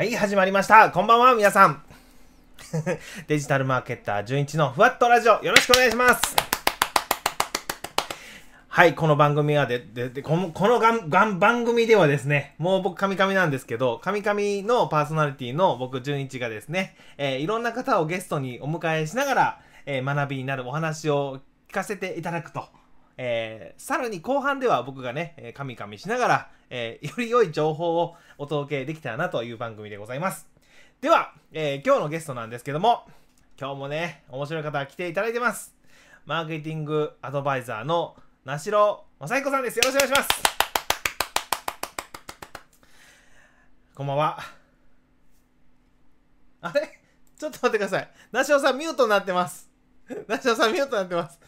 はい、始まりました。こんばんは、皆さん。デジタルマーケッター純一のふわっとラジオ、よろしくお願いします。はい、この番組はで、で、でこの、このがんがん番組ではですね、もう僕、カミカミなんですけど、カミカミのパーソナリティの僕、純一がですね、えーいろんな方をゲストにお迎えしながら、えー学びになるお話を聞かせていただくと。えーさらに後半では僕がね、えー、カミカミしながら、えーより良い情報をお届けできたらなという番組でございます。では、えー今日のゲストなんですけども、今日もね、面白い方来ていただいてます。マーケティングアドバイザーの名城正彦さんです。よろしくお願いします。こんばんは。あれ？ちょっと待ってください。名城さんミュートになってます。名城さんミュートになってます。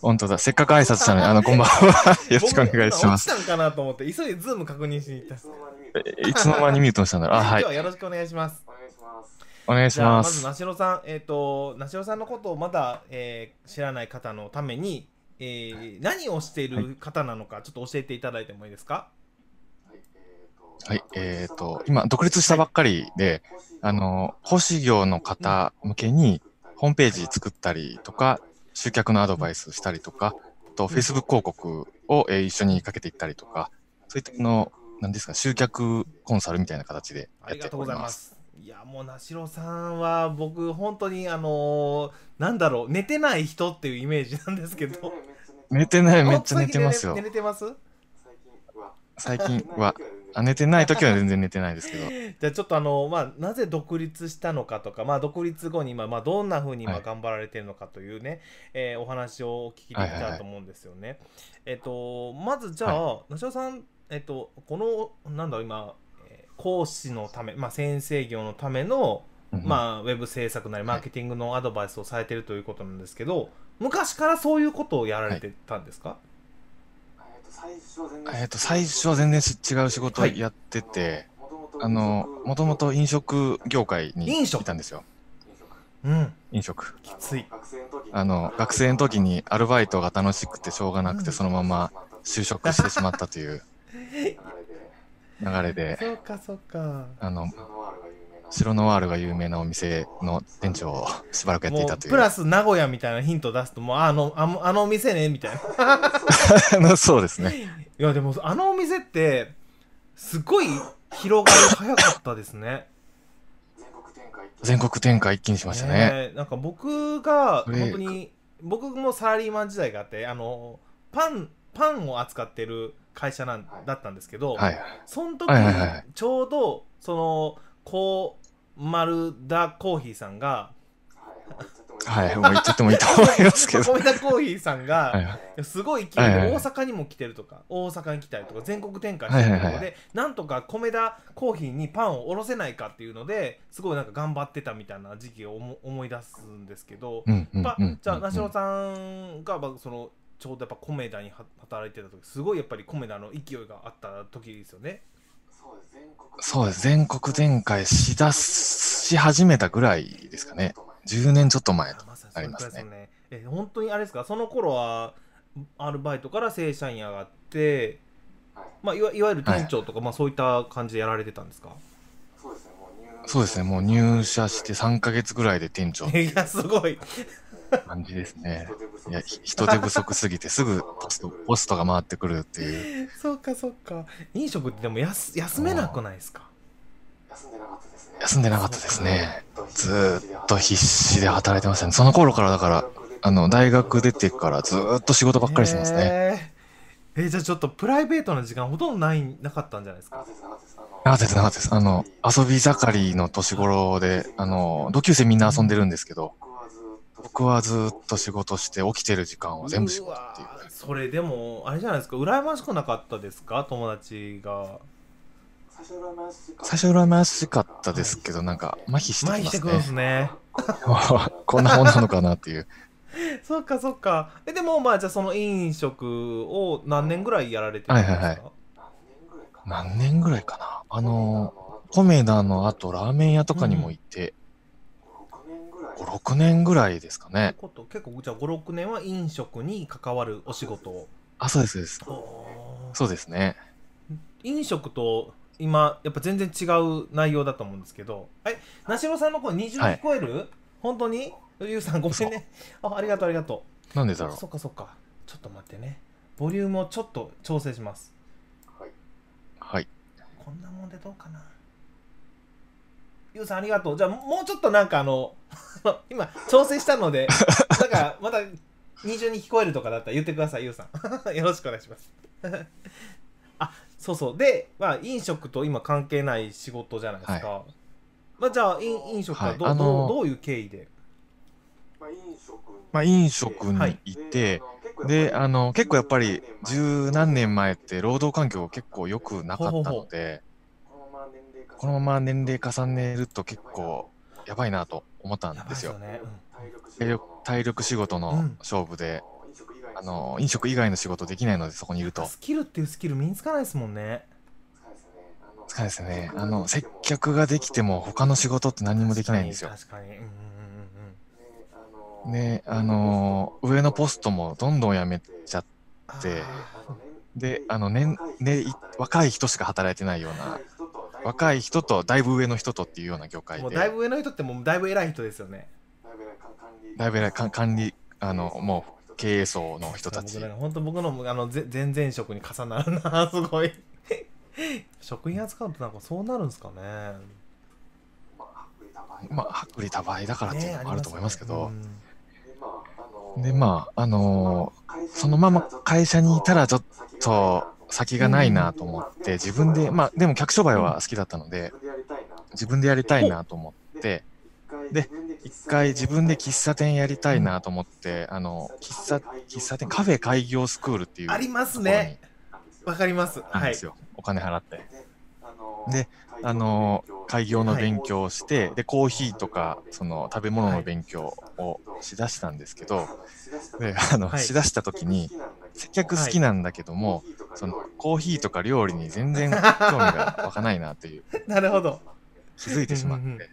本当だ、せっかく挨拶。したのに、あの、こんばんは。よろしくお願いします。僕落ちたんかなと思って、急いでズーム確認しに行ったい。つの間に見るえいつの間にミュートにしたんだろう？あ、はい今日。はよろしくお願いします。お願いします。お願いしま。ますず、なしろさん、えっ、と、なしろさんのことをまだ、えー知らない方のために、えー何をしている方なのか、ちょっと教えていただいてもいいですか？はい、えーと、今、独立したばっかりで、あの、奉仕業の方向けに、ホームページ作ったりとか、集客のアドバイスしたりとか、あと、Facebook 広告を、えー一緒にかけていったりとか、そういったの、なんですか、集客コンサルみたいな形でありがとうやっておりま。ございますす。いや、もう、なしろさんは、僕、本当に、あのーなんだろう、寝てない人っていうイメージなんですけど。寝てない、めっちゃ寝てますよ寝。れてます？最近は、最近は、あ寝てない時は全然寝てないですけど。じゃあちょっとあの、まあ、なぜ独立したのかとか、まあ、独立後に今、まあ、どんなふうに今はい。頑張られてるのかというね、えーお話をお聞きできたらと思うんですよね。えっ、と、まずじゃあ、梨尾さん、えっ、と、この、なんだろう、今、えー講師のため、まあ、先生業のための、うんまあ、ウェブ制作なり、マーケティングのアドバイスをされてるということなんですけど、昔からそういうことをやられてたんですか、は全然、えっと、最初は全然違う仕事をやってて、あの、もともと飲食業界にいたんですよ。うん、飲食。きつい。学生の時にあの、学生の時にアルバイトが楽しくてしょうがなくて、うんそのまま就職してしまったという流れで、流れで、そうか、そうか。あの、白ノワールが有名なお店の店長をしばらくやってもいたという。うプラス名古屋みたいなヒント出すともうあのあのあのお店ねみたいな そうですね。いやでもあのお店ってすごい広がり早かったですね全国展開って全国展開一気にしましたね。ねなんか僕が本当に僕もサラリーマン時代があってあのパンパンを扱ってる会社なんだったんですけど、はい。その時はいはいはいちょうどそのこう丸田コーヒーさんがはい、もう言っちゃってもいいはい。もう言っちゃってもいいと思いますけど。米田コーヒーさんが、すごい勢いで大阪にも来てるとか、大阪に来たりとか全国展開してるところで、なんとか米田コーヒーにパンを卸せないかっていうのですごいなんか頑張ってたみたいな時期を思思い出すんですけど。じゃあうん梨野さんがまあそのちょうどやっぱ米田には働いてた時すごいやっぱり米田の勢いがあった時ですよね。そうです、全国展開しだすし始めたぐらいですかね。10年ちょっと前と。まさにありますね。すよね。え本当にあれですか？その頃はアルバイトから正社員上がって、はい。まあ、いわいわゆる店長とか、まあ、そういった感じでやられてたんですか？そうですね、もう入社して3ヶ月ぐらいで店長 いやすごい感じですね。いや、人手不足ひ人手不足すぎてすぐポスト、ポストが回ってくるっていう。そうかそうか飲食ってでもやす休めなくないですか？休んでなかったですね。休んでなかったですね。ずっと必死で働いてましたね。その頃からだから、あの、大学出てからずーっと仕事ばっかりしてますね。ねえーじゃあちょっとプライベートな時間ほとんどないなかったんじゃないですか？なかったです、なかったです。あのなかったです、なかったです。あの、遊び盛りの年頃で、あの、同級生みんな遊んでるんですけど、僕はずーっと仕事して起きてる時間は全部仕事っていう。うそれでもあれじゃないですか。羨ましくなかったですか？友達が。最初羨ましかった。最初羨ましかったですけど、なんか、麻痺して麻きます痺してくるんですね。ね こんなもんなのかなっていう。そっかそっか。えでもまあじゃあその飲食を何年ぐらいやられてるんですか、はいはいはい。何年ぐらいかな。何年ぐらいかなあの、コメダの後、ラーメン屋とかにも行って、5年ぐらい。5、6年ぐらいですかね。こと？結構じゃあ56年は飲食に関わるお仕事？をあ、そうです、そうです。そうですね。飲食と今やっぱ全然違う内容だと思うんですけど。えなしろさんの声20はい聞こえる、本当に？ゆうさんごめんね。あありがとうありがとう。なんでだろう。そっかそっか。ちょっと待ってね。ボリュームをちょっと調整します。はい。はい。こんなもんでどうかなゆうさんありがとう。じゃあもうちょっとなんかあの 今調整したので なんかまた二重に聞こえるとかだったら言ってくださいゆうさん。よろしくお願いします。あそうそう。で、まあ、飲食と今関係ない仕事じゃないですか、まあ、じゃあ飲飲食はど,、はい。あのどうどういう経緯で？まあ、飲食にまあ、飲食に行って、で、あの、結構やっぱり十何年前って労働環境結構良くなかったので、このまま年齢重ねると結構やばいなと思ったんでよ。ですすよね、体力体力仕事の勝負で、あの、飲食以外の仕事できないので、そこにいると。スキルっていうスキル身につかないですもんね疲れですね。あの、接客ができても他の仕事って何もできないんですよ。確かに確かにうんうんうんで、あの、上のポストもどんどん辞めちゃっうんであの、年、ね、い若い人しか働いてないような、若い人とだいぶ上の人とっていうような業ー界で、もうだいぶ上の人ってもうだいぶ偉い人ですよね。だいぶ偉いか管理、あの、もう経営層の人たち。本当僕のあのぜ前々職に重なるなすごい。食品扱うとなんかそうなるんですかね。まあ、薄利多売だからっていうのもあると思いますけど、ねで、まあ、あのそのまま会社にいたらちょっと先がないなと思って、自分で、まあ、でも客商売は好きだったので、自分でやりたいなと思って、で、一回自分で喫茶店やりたいなと思って、あの、喫茶、喫茶店、カフェ開業スクールっていうありますね。わかります。はい。お金払って。で、あの、開業の勉強をして、で、コーヒーとか、その、食べ物の勉強をしだしたんですけど、で、あの、はい。しだした時に、接客好きなんだけども、その、コーヒーとか料理に全然興味が湧かないなっていう、なるほど。気づいてしまっうんうんうん。て、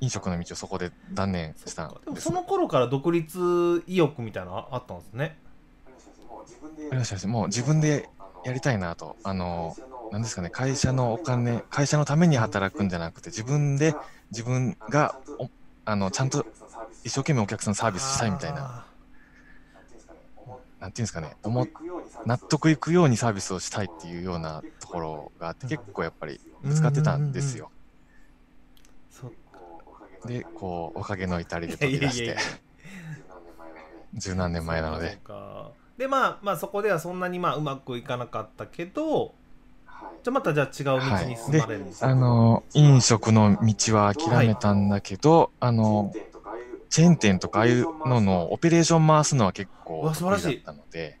飲食の道をそこで断念したんで。その頃から独立意欲みたいなのあったんですね。ありましたもう自分でやりたいなと。あの、なんですかね、会社のお金、会社のために働くんじゃなくて、自分で、自分がお、あの、ちゃんと一生懸命お客さんサービスしたいみたいな、あなんていうんですかね、思っ納得いくようにサービスをしたいっていうようなところがあって、結構やっぱりぶつかってたんですよ。で、こう、おかげの至りで飛び出して。いやいやいや、十何年前なので。かで。まあまあそこではそんなにまあうまくいかなかったけどじゃあまたじゃあ違う道に進まれるんですかあの、飲食の道は諦めたんだけど、あの、チェーン店とかああいうののオペレーション回すのは結う構得意だったので、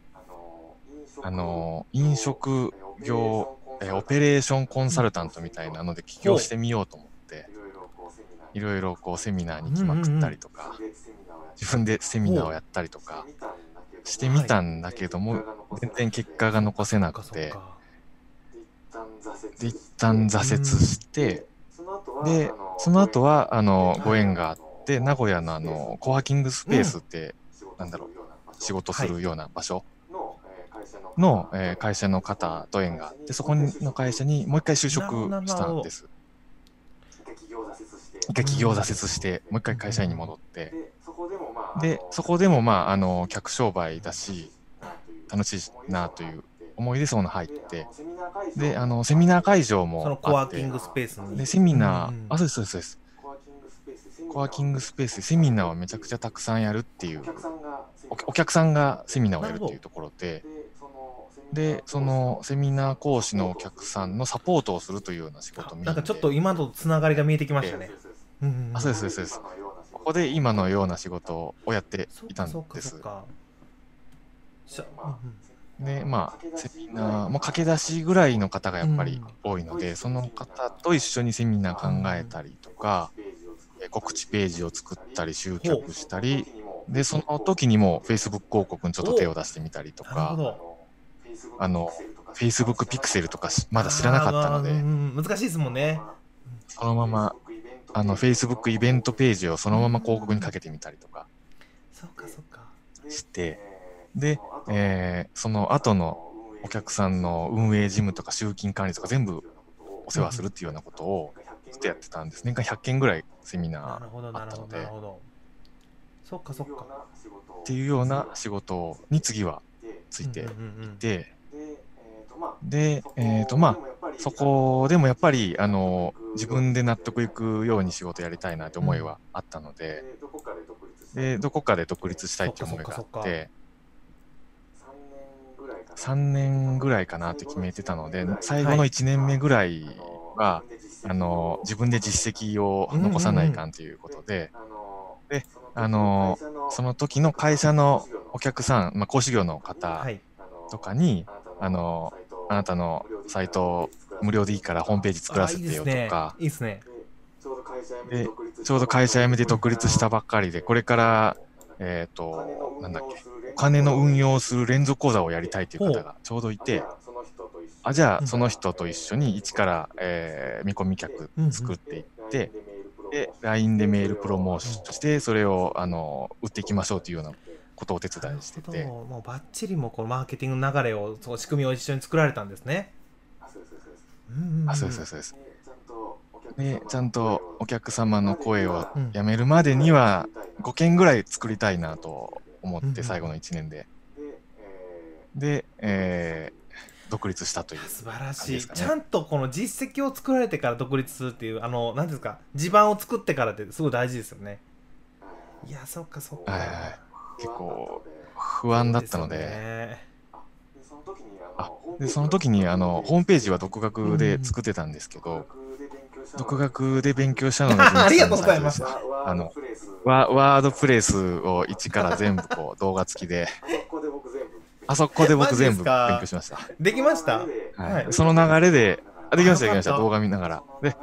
あの、飲食業、えオペレーションコンサルタントみたいなので起業してみようと思って、いろいろこうセミナーに来まくったりとか、自分でセミナーをやったりとかしてみたんだけども、全然結果が残せなくてかで、一旦挫折して、で、その後は、あの、ご縁があって、名古屋のあの、コワーキングスペースって、なんだろう、仕事するような場所？の、えー会社の方。と縁があって、そこの会社にもう一回就職したんです。一回企業を挫折して、もう一回会社員に戻って、で、そこでもまあ、あの、客商売だし、楽しいなという思いでそこに入って、で、あの、セミナー会場もそのコワあってーキングスペースにで、セミナー、うんうんあ、そうです、そうです、そうです。コワーキングスペースでセミナーをめちゃくちゃたくさんやるっていう、おお客さんがセミナーをやるっていうところで、で、そのセミナー講師のお客さんのサポートをするというような仕事を見なんかちょっと今のつながりが見えてきましたね。うんうんうん。あ、そうです、そうです。ここで今のような仕事をやっていたんです。で、まあ、セミナー、もう駆け出しぐらいの方がやっぱり多いので、その方と一緒にセミナー考えたりとか、え告知ページを作ったり、集客したり、で、その時にも Facebook 広告にちょっと手を出してみたりとか、ど。あの、Facebook ピクセルとかしまだ知らなかったので、難しいですもんね。そのまま、あの、Facebook イベントページをそのまま広告にかけてみたりとか。して、で、えーその後のお客さんの運営事務とか集金管理とか全部お世話するっていうようなことをずっとやってたんです。年間100件ぐらいセミナーなるほどなるほどなるほど。そっかそっか。っていうような仕事に次はついていて、で、えっ、と、まあ、そこでもやっぱり、あの、自分で納得いくように仕事やりたいなって思いはあったので、で、どこかで独立したいって。思いがあって、3年ぐらいかなって決めてたので、最後の1年目ぐらいは、あの、自分で実績を残さないかんということで、で、あの、その時の会社のお客さん、まあ、講師業の方はい。とかに、あの、あなたのサイト無料でいいからホームページ作らせてよとか、いいですね。で、ちょうど会社辞めて独立したばっかりで、これから、えっ、と、なんだっけ、お金の運用をする連続講座をやりたいという方がちょうどいて、あ、じゃうん。あその人と一緒に一から、えー見込み客作っていって、で、LINE でメールプロモーションして、それを、あの、売っていきましょうというようなことをお手伝いしてて。もうバッチリもこのマーケティングの流れをそう仕組みを一緒に作られたんですね。うんうんうんあ、そうです、そうです。で、ちゃんとお客様の声をうん。やめるまでには、5件ぐらい作りたいなと思っうんうんて、最後の1年で。で、えー独立したという。素晴らしい、ちゃんとこの実績を作られてから独立するっていうあの何ですか地盤を作ってからってすごい大事ですよね。いやそっかそっか、はいはいはい。結構不安だったので。ね。あでその時にあのホームページは独学で作ってたんですけど、独学で勉強したのが ありがとうございます。あのワワードプレスを一から全部こう動画付きで、あそこで僕全部勉強しました。できました？ははい。い、その流れで、あできました、できました、動画見ながら。で、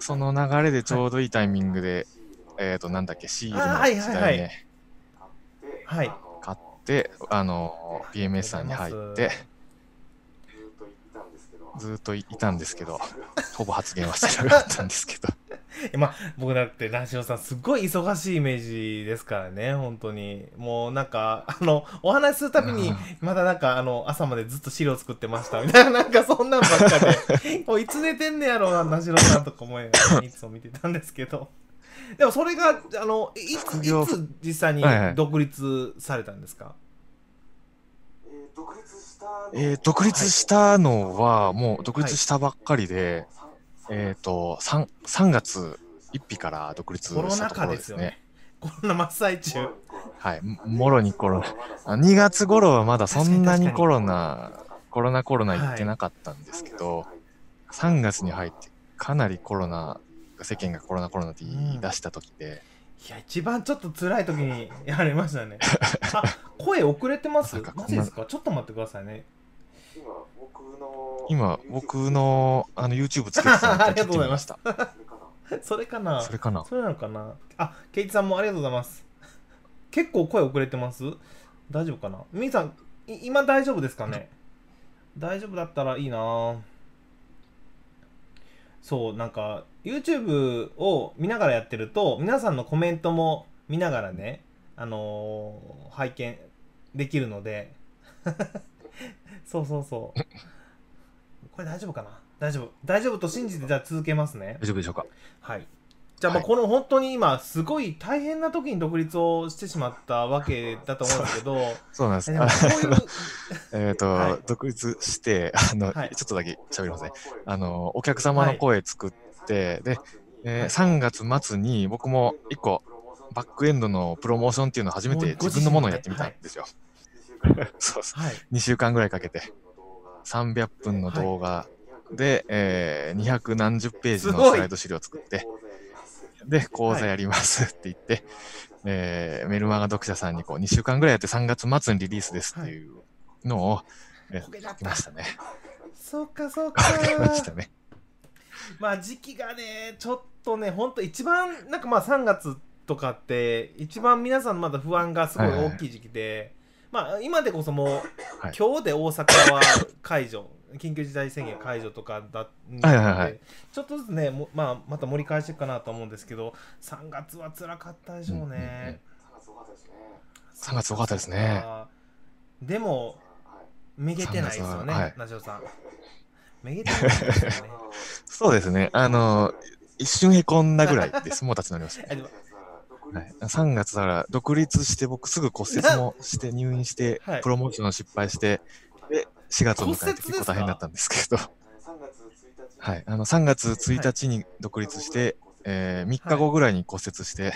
その流れでちょうどいいタイミングで、えっ、と、なんだっけ、シールあの時はいはいはい。代ね、はい。買って、あの、PMS さんに入って、ずーっといたんですけど、ほぼ発言はしてなかったんですけど、え まあ僕だってラジオさんすっごい忙しいイメージですからね本当に。もうなんかあのお話しするたびにうん。まだなんかあの朝までずっと資料作ってましたみたいななんかそんなんばっかで。もういつ寝てんねやろうななしろさんとか思いいつも見てたんですけど。でもそれがあのいついつ実際にはいはい。独立されたんですか、えー独立したのは、もう独立したばっかりで、えっ、と3、3月1日から独立したところ禍ですすね。コロナ真っ最中。はい、ももろにコロナ。あ2月頃はまだそんなにコロナ、コロナコロナ言ってなかったんですけど、3月に入ってかなりコロナ、世間がコロナコロナって言い出した時で、いや一番ちょっと辛い時にやられましたね。あ声遅れてます？マジですか？ちょっと待ってくださいね今僕のあの YouTube つけてたの。ありがとうございました。それかな？それかな。それなのかな？あケイチさんもありがとうございます。結構声遅れてます？大丈夫かな？みーさんい今大丈夫ですかね？大丈夫だったらいいな。そうなんか YouTube を見ながらやってると皆さんのコメントも見ながらねあのー拝見できるので そうそうそう。これ大丈夫かな？大丈夫。大丈夫と信じてじゃあ続けますね。大丈夫でしょうか？はい。じゃあもうはい。この本当に今すごい大変な時に独立をしてしまったわけだと思うんですけど、そうなんです。えっと、はい。独立して、あの、はい。ちょっとだけ喋りますね。あの、お客様の声作って、で、えー3月末に僕も一個、バックエンドのプロモーションっていうのを初めて自分のものをやってみたんですよ。そうそう。はい。2週間ぐらいかけて、300分の動画で、えー、200何十ページのスライド資料を作って、で、講座やりますって言って、えーメルマガ読者さんにこう2週間ぐらいやって3月末にリリースですっていうのを、えこけちゃった書きましたね。そうかそうか。ましたね。まあ時期がね、ちょっとね、本当一番なんかまあ3月とかって一番皆さんまだ不安がすごい大きい時期で、まあ今でこそもう、はい今日で大阪は解除。緊急事態宣言解除とかだはいはいはいちょっとずつねも、まあ、また盛り返していくかなと思うんですけど3月は辛かったでしょうね、3月多かったですね。でもめげてないですよね、ははいナジオさん。めげてないですよね。そうですね。あの、一瞬へこんだぐらいです。もう立ち直りました。はい、3月から独立して僕すぐ骨折もして入院してはい。プロモーション失敗してで4月を迎えて結構大変だったんですけど、はい、あの3月1日に独立して、えー3日後ぐらいに骨折して、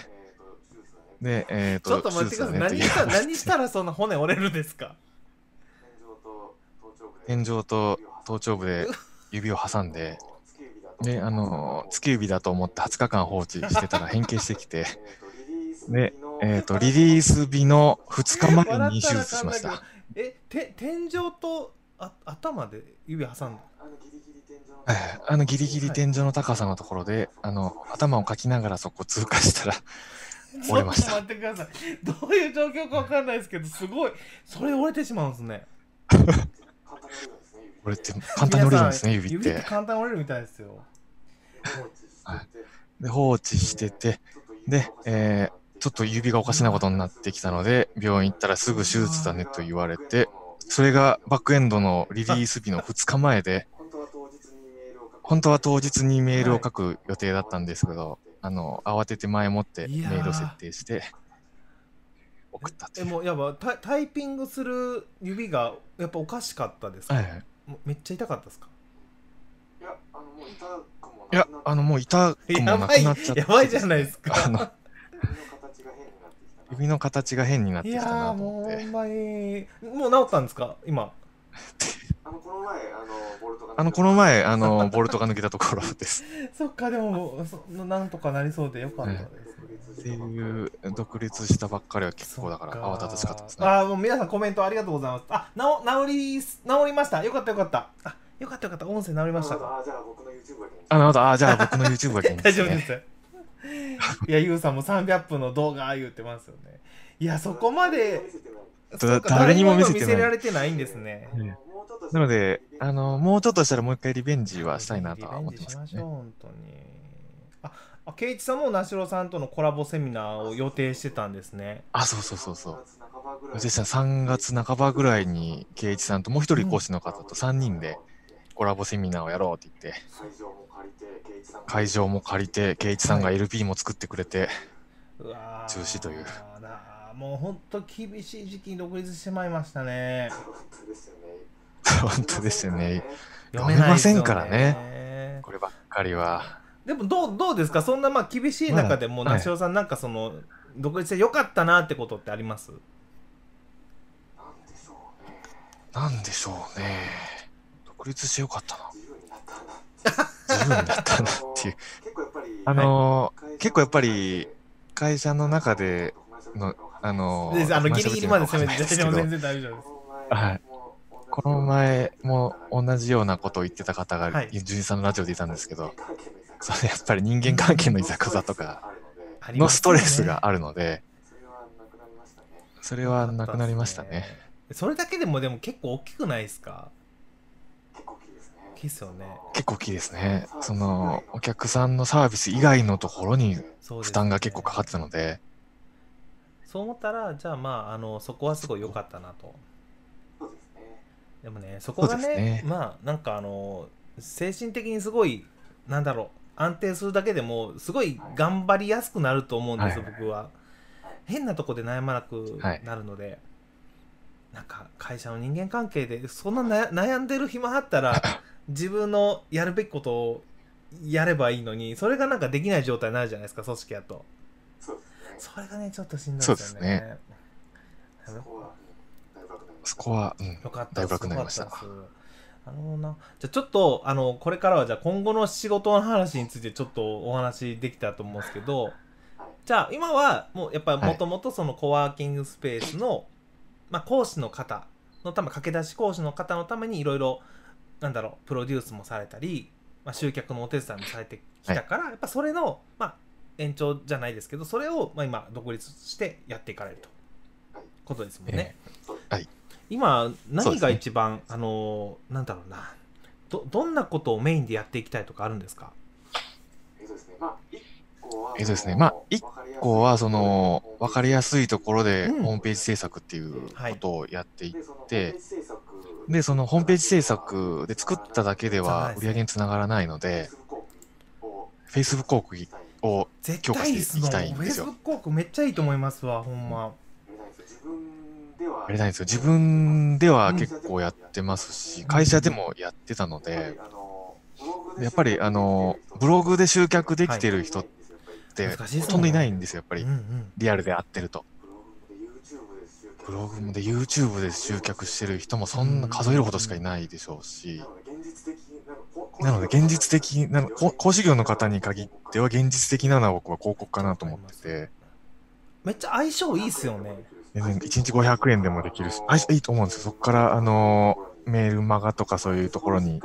で、えっ、ちょっと待ってください。何した何したらそんな骨折れるんですか？天井と頭頂部で指を挟んで、で、あの、突き指だと思って20日間放置してたら変形してきて、で、えっ、と、リリース日の2日前に手術しましたえ、て天井とあ頭で指挟んだ？はいあのギリギリ天井の高さのところで、あの頭をかきながらそこを通過したら 折れましたちょっと待ってください。どういう状況かわかんないですけど、すごい。それ折れてしまうんですね。折れて簡単に折れるんですね指っ皆さん指ってて簡単に折れるみたいですよ。で放置しててで、えーちょっと指がおかしなことになってきたので病院行ったらすぐ手術だねと言われてそれがバックエンドのリリース日の2日前で本当は当日にメールを書く予定だったんですけど、あの慌てて前もってメー。ールを設定して送ったってえ、いう。もうやっぱタタイピングする指がやっぱおかしかったですか、はいはい。もうめっちゃ痛かったですか？いや、あの、もう痛くもいや、あの、もう痛くもなやばいくなっちゃって、やばいじゃないですか。あの、指の形が変になっていやきたなーと思ってもうほん。まにもう治ったんですか？今 あの、この前、あの、ボルトが。あの、この前、あの、ボルトが抜けたところです。そっかでもそなんとかなりそうでよかったです、っていう、独立したばっかりは結構だから慌ただしかったですね。ああもう皆さんコメントありがとうございますあなお治り治りましたよかったよかったあよかったよかった音声治りましたか？あ、じゃあ僕の YouTube があ、なるほど。あ、じゃあ僕の YouTube がいいんで 大。丈夫です いやゆうさんも300分の動画言ってますよね。いやそこまで誰にも見せてられてないんですね。ねなので、あの、もうちょっとしたらもう一回リベンジはしたいなとは思ってますね。リベンジしましょう本当に。ああ圭一さんも那城さんとのコラボセミナーを予定してたんですね。あ、そうそうそうそう。私は3月半ばぐらいに、圭一さんともう一人講師の方と3人でコラボセミナーをやろうって言って、会場も借りて、圭一さんが LP も作ってくれて、うわー中止というもう本当厳しい時期に独立してしまいましたね本当ですよね。本当ですよね。読めませんからねこればっかりは。でもどうどうですか？そんなまあ厳しい中でもまだ那城さんなんかその独立してよかったなってことってあります？なんでしょうね。なんでしょうね。独立してよかったな。自由になったな。自由になったなっていう。結構やっぱり、あのー結構やっぱり会社の中での、あのあのギリギリまで攻めて全然大丈夫ですはいこの前も同じようなことを言ってた方が、はい純次さんのラジオでいたんですけど、それやっぱり人間関係のいざこざとかのストレスがあるので、それはなくなりましたね。それはなくなりましたね。それだけでもでも結構大きくないですか結構大きいですね。大きいですよね。結構大きいですね。その、お客さんのサービス以外のところに負担が結構かかってたので、そう思ったらじゃあまああのそこはすごい良かったなと。そうですね。でもねそこがねね。まあなんかあの精神的にすごいなんだろう安定するだけでもすごい頑張りやすくなると思うんです、はい。僕は。変なとこで悩まなくはいなるので、なんか会社の人間関係でそんなな悩んでる暇あったら 自分のやるべきことをやればいいのにそれがなんかできない状態になるじゃないですか組織やと。そうですね。それがねちょっとしんどいそうですよねそこは、うんよかっただいぶ楽になりました。よかったです。あのなじゃあちょっとあのこれからはじゃあ今後の仕事の話についてちょっとお話できたと思うんですけどじゃあ今はもうやっぱりもともとそのコワーキングスペースの、まあ、講師の方のため駆け出し講師の方のためにいろいろなんだろうプロデュースもされたり、まあ、集客のお手伝いもされてきたから、やっぱそれの、まあ、延長じゃないですけどそれを、まあ、今独立してやっていかれるとことですもんね。そうですはい今何が一番、あのなんだろうなどどんなことをメインでやっていきたいとかあるんですか？えっとですね、まあ、一個は、えっとですねまあ一ここはその分かりやすいところでうん。ホームページ制作っていうことをやっていっで、そのでホームページ制作で、そのホームページ制作で作っただけでは売り上げにつながらないので、Facebook 広告を絶強化対いいっすのしていきたいんですよ。Facebook 広告めっちゃいいと思いますわほんま。やりたいんですよ。自分では結構やってますし、会社でもやってたので、やっぱりあの、ブログで集客できてる人ってほとんどいないんですよ、やっぱり。リアルで会ってると。ブログで YouTube で集客してる人もそんな数えるほどしかいないでしょうし、なので現実的な、こ講師業の方に限っては現実的なのは僕は広告かなと思ってて、めっちゃ相性いいっすよね。全然1日500円でもできるし、あいいと思うんですよ。そこから、あの、メールマガとかそういうところに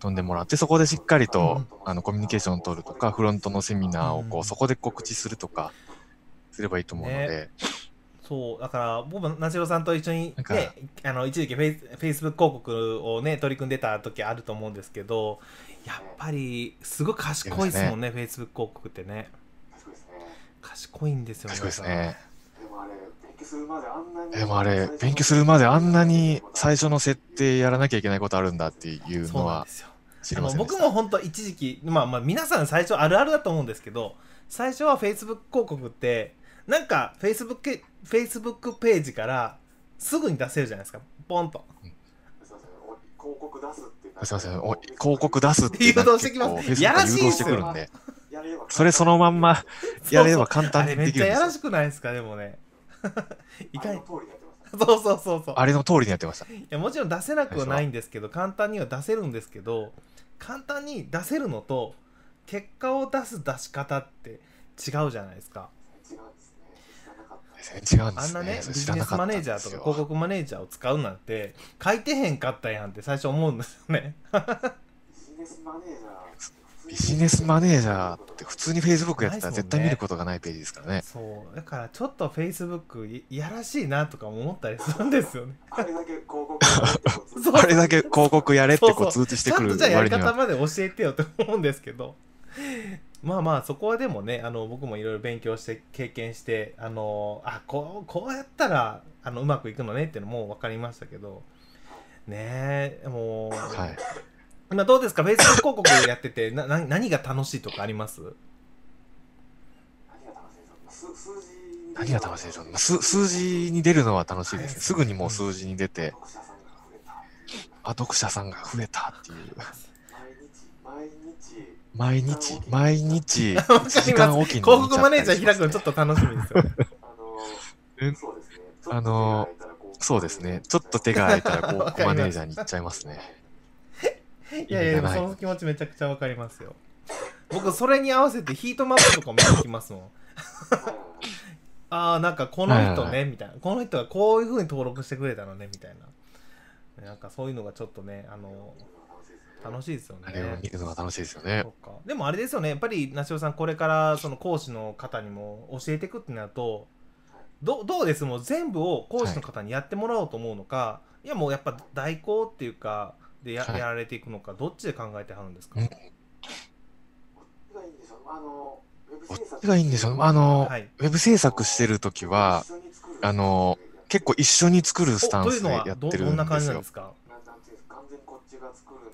飛んでもらって、そこでしっかりと、あの、コミュニケーションを取るとか、フロントのセミナーをこうんう、そこで告知するとか、すればいいと思うので、ねそうだから僕もなしろさんと一緒にねあの一時期フェイスフェイスブック広告をね取り組んでた時あると思うんですけどやっぱりすごい賢いですもんねフェイスブック広告ってね賢いんですよ賢いですね。ででもあれ、勉強するまであんなに最初の設定やらなきゃいけないことあるんだっていうのは知りませんでした。僕も本当一時期まあまあ皆さん最初あるあるだと思うんですけど最初はフェイスブック広告ってなんかフェイスブックフェイスブックページからすぐに出せるじゃないですか。ポンと。広告出すってすいません、お広告出すって誘導してきます。Facebook やらしい誘っすよ。それそのまんまやれば簡単にできるんですよ。ちゃやらしくないですかでもね。いかにあの通りにやってました そうそうそうそう。あれの通りにやってました。いやもちろん出せなくはないんですけど簡単には出せるんですけど簡単に出せるのと結果を出す出し方って違うじゃないですか違うんですね知らなかった全然違うんですあんなねビジネスマネージャーとか広告マネージャーを使うなんて書いてへんかったやんって最初思うんですよね。ビジネスマネージャービジネスマネージャーって普通に Facebook やってたら絶対見ることがないページですからね。そうだからちょっとフェイスブックいやらしいなとか思ったりするんですよね。あれだけ広告やってこう そう。あれだけ広告やれってこうそう通知してくるちゃんとじゃあやり割には。方まで教えてよって思うんですけどまあまあそこはでもねあの僕もいろいろ勉強して経験してあのあこうこうやったらあのうまくいくのねっていうのも分かりましたけどねえもう、はい。今どうですか？Facebook 広告やっててなな何が楽しいとかあります？何が楽しいでしょう数数字何が楽しいでしょうね。数数字に出るのは楽しいですね。すぐにもう数字に出て、読者さんが増えたあ、読者さんが増えたっていう。毎日毎日毎日、毎日、わかりま1す。時間おきに。広告マネージャー開くのちょっと楽しみですよあのそうですね。ちょっと手が空いたら広告 マネージャーに行っちゃいますね。いやいやその気持ちめちゃくちゃ分かりますよ。僕それに合わせてヒートマップとかも見てきますもん。ああなんかこの人ねみたいな。この人がこういう風に登録してくれたのねみたいな。なんかそういうのがちょっとねあの楽しいですよあれをね見るのが楽しいですよね。でもあれですよね。やっぱり梨尾さんこれからその講師の方にも教えていくってなるとどどうです？もう全部を講師の方にやってもらおうと思うのか、い、やもうやっぱ代行っていうかでや,、はい。やられていくのかどっちで考えてはるんですか、うん。どどっちがいいんでしょうあの、はいウェブ制作してるときは、あの、結構一緒に作るスタンスでおというのはやってるどどんなん感ですよじなんで。すか？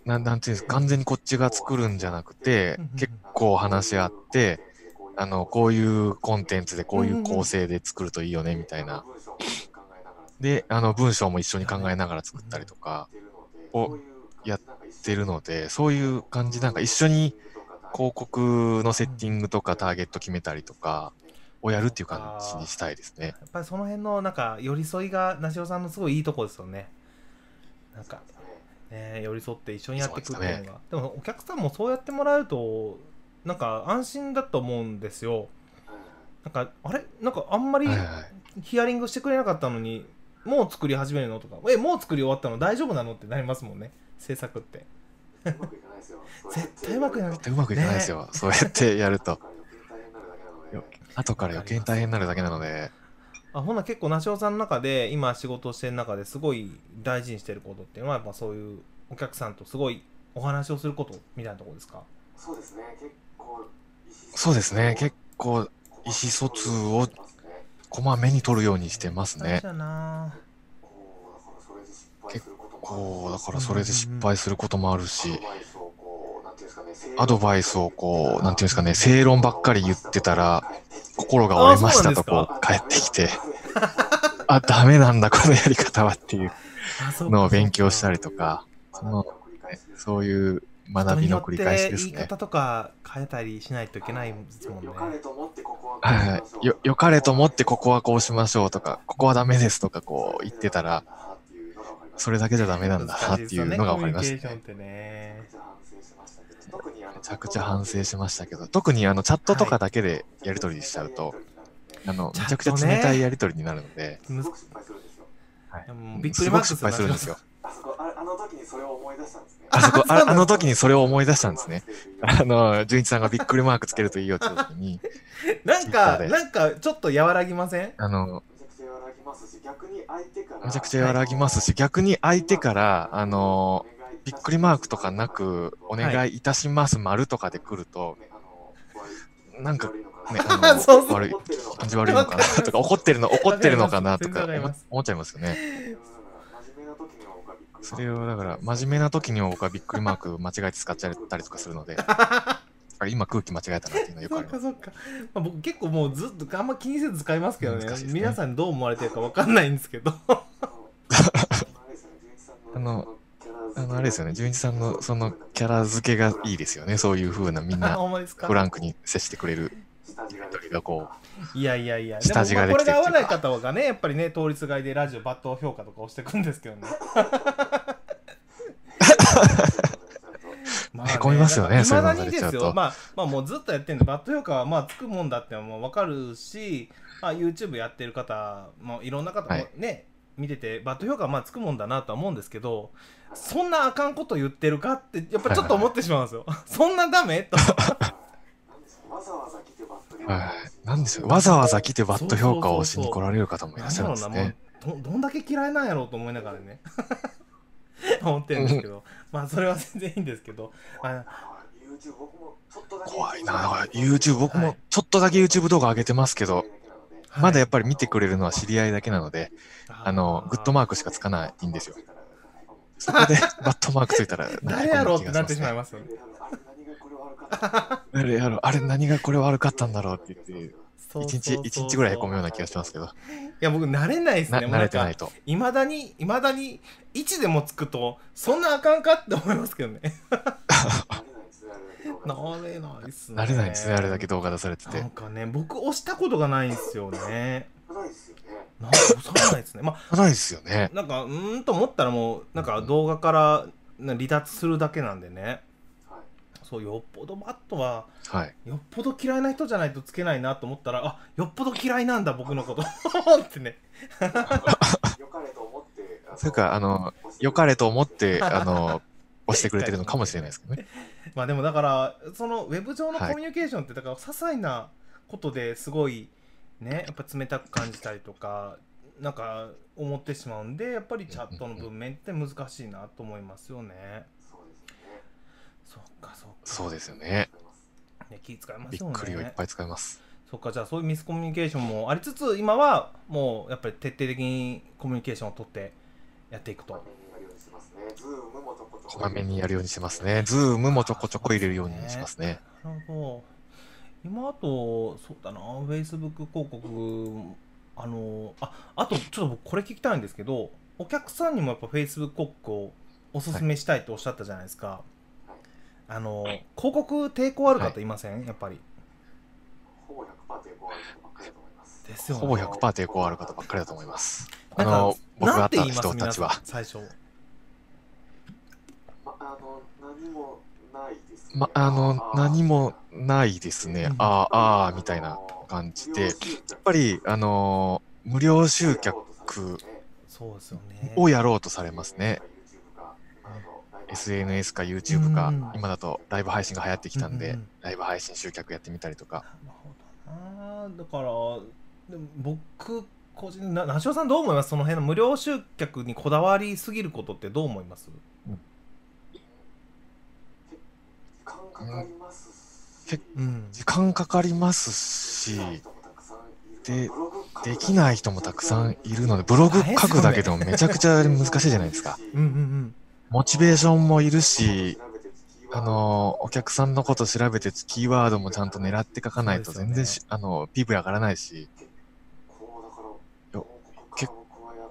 なんなんていうんですか、完全にこっちが作るんじゃなくて結構話し合って、あの、こういうコンテンツでこういう構成で作るといいよね、みたいな。で、あの、文章も一緒に考えながら作ったりとかをやってるので、そういう感じ、なんか一緒に広告のセッティングとかターゲット決めたりとかをやるっていう感じにしたいですね。やっぱりその辺のなんか寄り添いが梨尾さんのすごいいいとこですよねなんかね寄り添って一緒にやっていくっていうのがでもお客さんもそうやってもらえるとなんか安心だと思うんですよ。なんかあれ？なんかあんまり。ヒアリングしてくれなかったのにもう作り始めるのとか。えもう作り終わったの大丈夫なの？ってなりますもんね。制作って。絶対うまくいかない。絶対うまくいかないですよ。そうやってやると。後から余計に大変になるだけなので、あほんなら結構梨尾さんの中で今仕事をしてる中ですごい大事にしてることっていうのはやっぱそういうお客さんとすごいお話をすることみたいなところですか？そうですね、結構、そうですね、結構意思疎通をこまめに取るようにしてますね。結構だからそれで失敗することもあるし、アドバイスをこう、なんていうんですかね、正論ばっかり言ってたら、心が折れましたとこう帰ってきて、あ、ダメなんだ、このやり方はっていうのを勉強したりとか、その、ねそういう学びの繰り返しですね。言い方とか変えたりしないといけないですもんね。はいはい。よ、よかれと思ってここはこうしましょうとか、ここはダメですとかこう言ってたら、それだけじゃダメなんだなっていうのが分かりましたね。ちゃくちゃ反省しましたけど、特にあのチャットとかだけでやり取りしちゃうと、あの、めちゃくちゃ冷たいやり取りになるので、むはい。びっくりマークすごく失敗するんですよ。あそこああの時にそれを思い出したんですね。あそこ、ああの時にそれを思い出したんですね。あの、純一さんがびっくりマークつけるといいよって言った時に、なんか、なんかちょっと和らぎません？あの、めちゃくちゃ和らぎますし、逆に相手から、めちゃくちゃ和らぎますし、逆に相手から、あの、びっくりマークとかなく、お願いいたします、丸とかで来ると、なんかね、あの、そうそう。悪い、感じ悪いのかな とか、怒ってるの、怒ってるのかなとか思思っちゃいますよね。それを、だから、真面目な時には僕はびっくりマーク間違えて使っちゃったりとかするので、あ今空気間違えたなっていうのはよくそありままあ、僕結構もうずっとあんま気にせず使いますけどね。ね。皆さんどう思われてるかわかんないんですけど。あの、あの、あれですよね、純一さんのそのキャラ付けがいいですよね。そういう風なみんあな フランクに接してくれる。いやいやいや。下地がこれが合わない方がねやっぱりね通りすがりでラジオ抜刀評価とか押してくんですけどね。まへこみますよねいそういうのですよ。まあまあもうずっとやってるんでバット評価はまあつくもんだってもう分かるし、まあ、YouTube やってる方もいろんな方もね、見ててバット評価はまあつくもんだなとは思うんですけどそんなあかんこと言ってるかってやっぱりちょっと思ってしまうんですよ。そんなダメと。わざわざ来てバットにはい。なんでしょう。わざわざ来てバット評価をしに来られる方もいらっしゃるんですね。どどんだけ嫌いなんやろうと思いながらね。思ってるんですけど。まあそれは全然いいんですけど。怖いな。YouTube、僕はいもちょっとだけ YouTube 動画上げてますけど、はい。まだやっぱり見てくれるのは知り合いだけなので、ああの、グッドマークしかつかないんですよ。そこで バットマークついたら、誰やろうってなってしまいまますよねあれ何がこれ悪かったす？あれやろ、あれ何がこれ悪かったんだろうって言って、一日、一日ぐらいへこむような気がしますけど、いや僕慣れないですなね慣れてないと。いまだにいまだに1でもつくとそんなあかんかって思いますけどね 慣れないっすね慣れないんですね、あれだけ動画出されててなん。かね僕押したことがないんですよねないですよねなんか押さないですねまあないですよね。なんかうーんと思ったらもうなんか動画からな離脱するだけなんでねはいそうよっぽどバットははい。よっぽど嫌いな人じゃないとつけないなと思ったらあよっぽど嫌いなんだ僕のこと ってね良かれと思って それか、あの、良かれと思って、あの、押してくれてるのかもしれないですけどね。まあでもだからそのウェブ上のコはいミュニケーションってだから些細なことですごいねやっぱ冷たく感じたりとかなんか思ってしまうんでやっぱりチャットの文面って難しいなと思いますよね。そっかそっか。そうですよね。ね気使いまびっすよね。くりをいっぱい使います。そっかじゃあそういうミスコミュニケーションもありつつ今はもうやっぱり徹底的にコミュニケーションを取ってやっていくと。こまめにやるようにしてますね。ズームもちょこちょこ入れるようにしますね。なるほど。今あと、そうだな、Facebook 広告、あの、あ、あと、ちょっと僕これ聞きたいんですけど、お客さんにもやっぱ Facebook 広告をおすすめしたいとおっしゃったじゃないですか。あの、広告抵抗ある方いません、やっぱり。ほぼ100%抵抗ある人ばっかりだと思います。ですよね。ほぼ100%抵抗ある方ばっかりだと思います。あの、僕が会ったなんて言います？人たちは。最初。ま、あの、何もないです、ね。ま、あの、何もないですねうん。ああ、ああ、みたいな感じで。やっぱり、あの、無料集客そうですよね。をやろうとされますね。SNS か YouTube かうん、今だとライブ配信が流行ってきたんでうんうんうん、ライブ配信集客やってみたりとか。なるほどなだからでも僕個人な梨尾さんどう思います？その辺の無料集客にこだわりすぎることってどう思います？時間かかりますし、結うん。時間かかりますし、でできない人もたくさんいるので、ブログ書くだけでもめちゃくちゃ難しいじゃないですか。うんうんうん。モチベーションもいるし、あの、お客さんのこと調べて、キーワードもちゃんと狙って書かないと全然し、あの、PV 上がらないし、結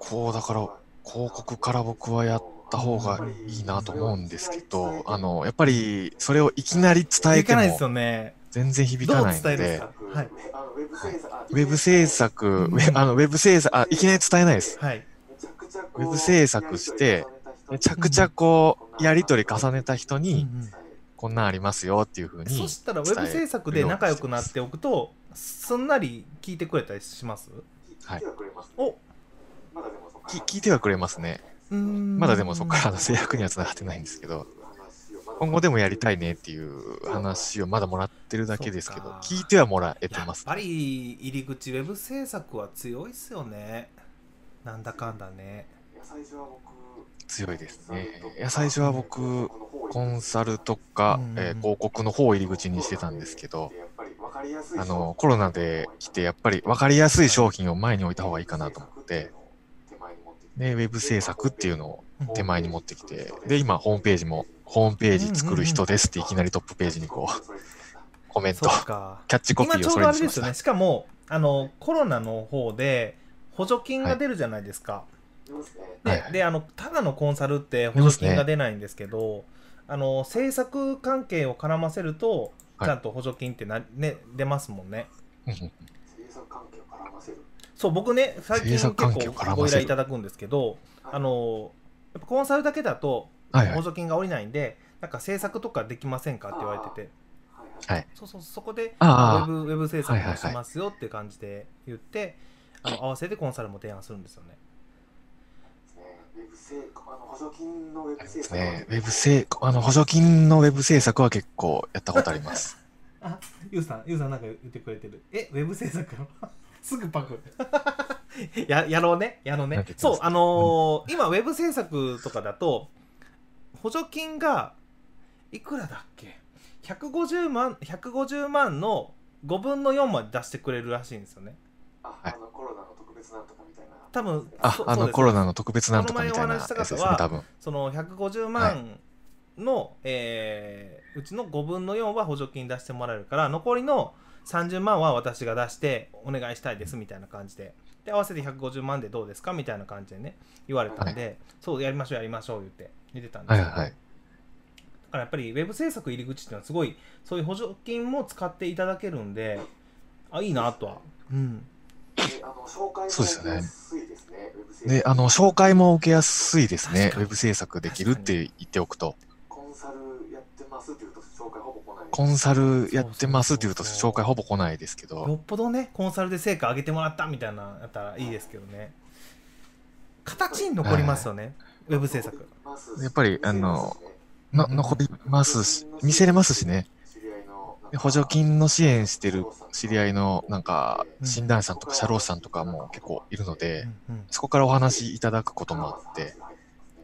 こうだから、広告から僕はやった方がいいなと思うんですけど、あの、やっぱり、それをいきなり伝えてもいかないですよね。全然響かないので。ウェブ制作、ウェあのウェブ制作、あ、いきなり伝えないです。はい。ウェブ制作して、めちゃくちゃこう、やりとり重ねた人うんうに、ん。こんなんありますよっていうふうにそしたらウェブ制作で仲良くなっておくとすんなり聞いてくれたりします？はい。おき聞いてはくれますね。まだでもそこから制約には繋がってないんですけど、今後でもやりたいねっていう話をまだもらってるだけですけど聞いてはもらえてます。やっぱり入り口ウェブ制作は強いっすよね。なんだかんだね。強いですね。いや、最初は僕、コンサルとか、うんえー広告の方を入り口にしてたんですけど、あの、コロナで来て、やっぱり分かりやすい商品を前に置いた方がいいかなと思って、で、ウェブ制作っていうのを手前に持ってきて、で、今、ホームページも、ホームページ作る人ですっていきなりトップページにこう、コメントキャッチコピーをそれにしました。どあれですよね。しかもあのコロナの方で補助金が出るじゃないですか、はい。でであのただのコンサルって補助金が出ないんですけどあの制作関係を絡ませるとはい。ちゃんと補助金ってな、ね、出ますもんね。うんうんそう僕ね最近結構ご依頼いただくんですけどあのやっぱコンサルだけだとはいはい。補助金が下りないんで、なんか制作とかできませんかって言われててはい。そうそうそこでウェブウェブ制作はいはいはいもしますよって感じで言って、あの合わせてコンサルも提案するんですよね。ありますね。ウェブ制、あの、補助金のウェブ制作は結構やったことあります。あ、ゆうさん、ゆうさんなんか言ってくれてる。え、ウェブ制作の？すぐパク。ややろうね、やろうねそう、あのー今、ウェブ制作とかだと、補助金がいくらだっけ ?150 万、150万の5分の4まで出してくれるらしいんですよね。はい多分、あそ、あの、コロナの特別なんとかみたいなやつですね、この前お話しした方は多分。その150万の、えーうちの5分の4は補助金出してもらえるから残りの30万は私が出してお願いしたいですみたいな感じでで合わせて150万でどうですかみたいな感じでね言われたんで、そうやりましょうやりましょう言って言ってたんですけど、はいはいはい。だからやっぱりウェブ制作入り口っていうのはすごいそういう補助金も使っていただけるんであいいなとは、うん、そうですよね。で、あの、紹介も受けやすいですね。ウェブ制作できるって言っておくと。コンサルやってますって言うと。コンサルやってますって言うと紹介ほぼ来ないですけど、よっぽどねコンサルで成果上げてもらったみたいなやったらいいですけどね。形に残りますよね、ウェブ制作。やっぱり、あの、の残りますし、見せれますしね。で補助金の支援してる知り合いの、なんか、うん診断士さんとか社労士さんとかも結構いるので、うんうん。そこからお話いただくこともあって、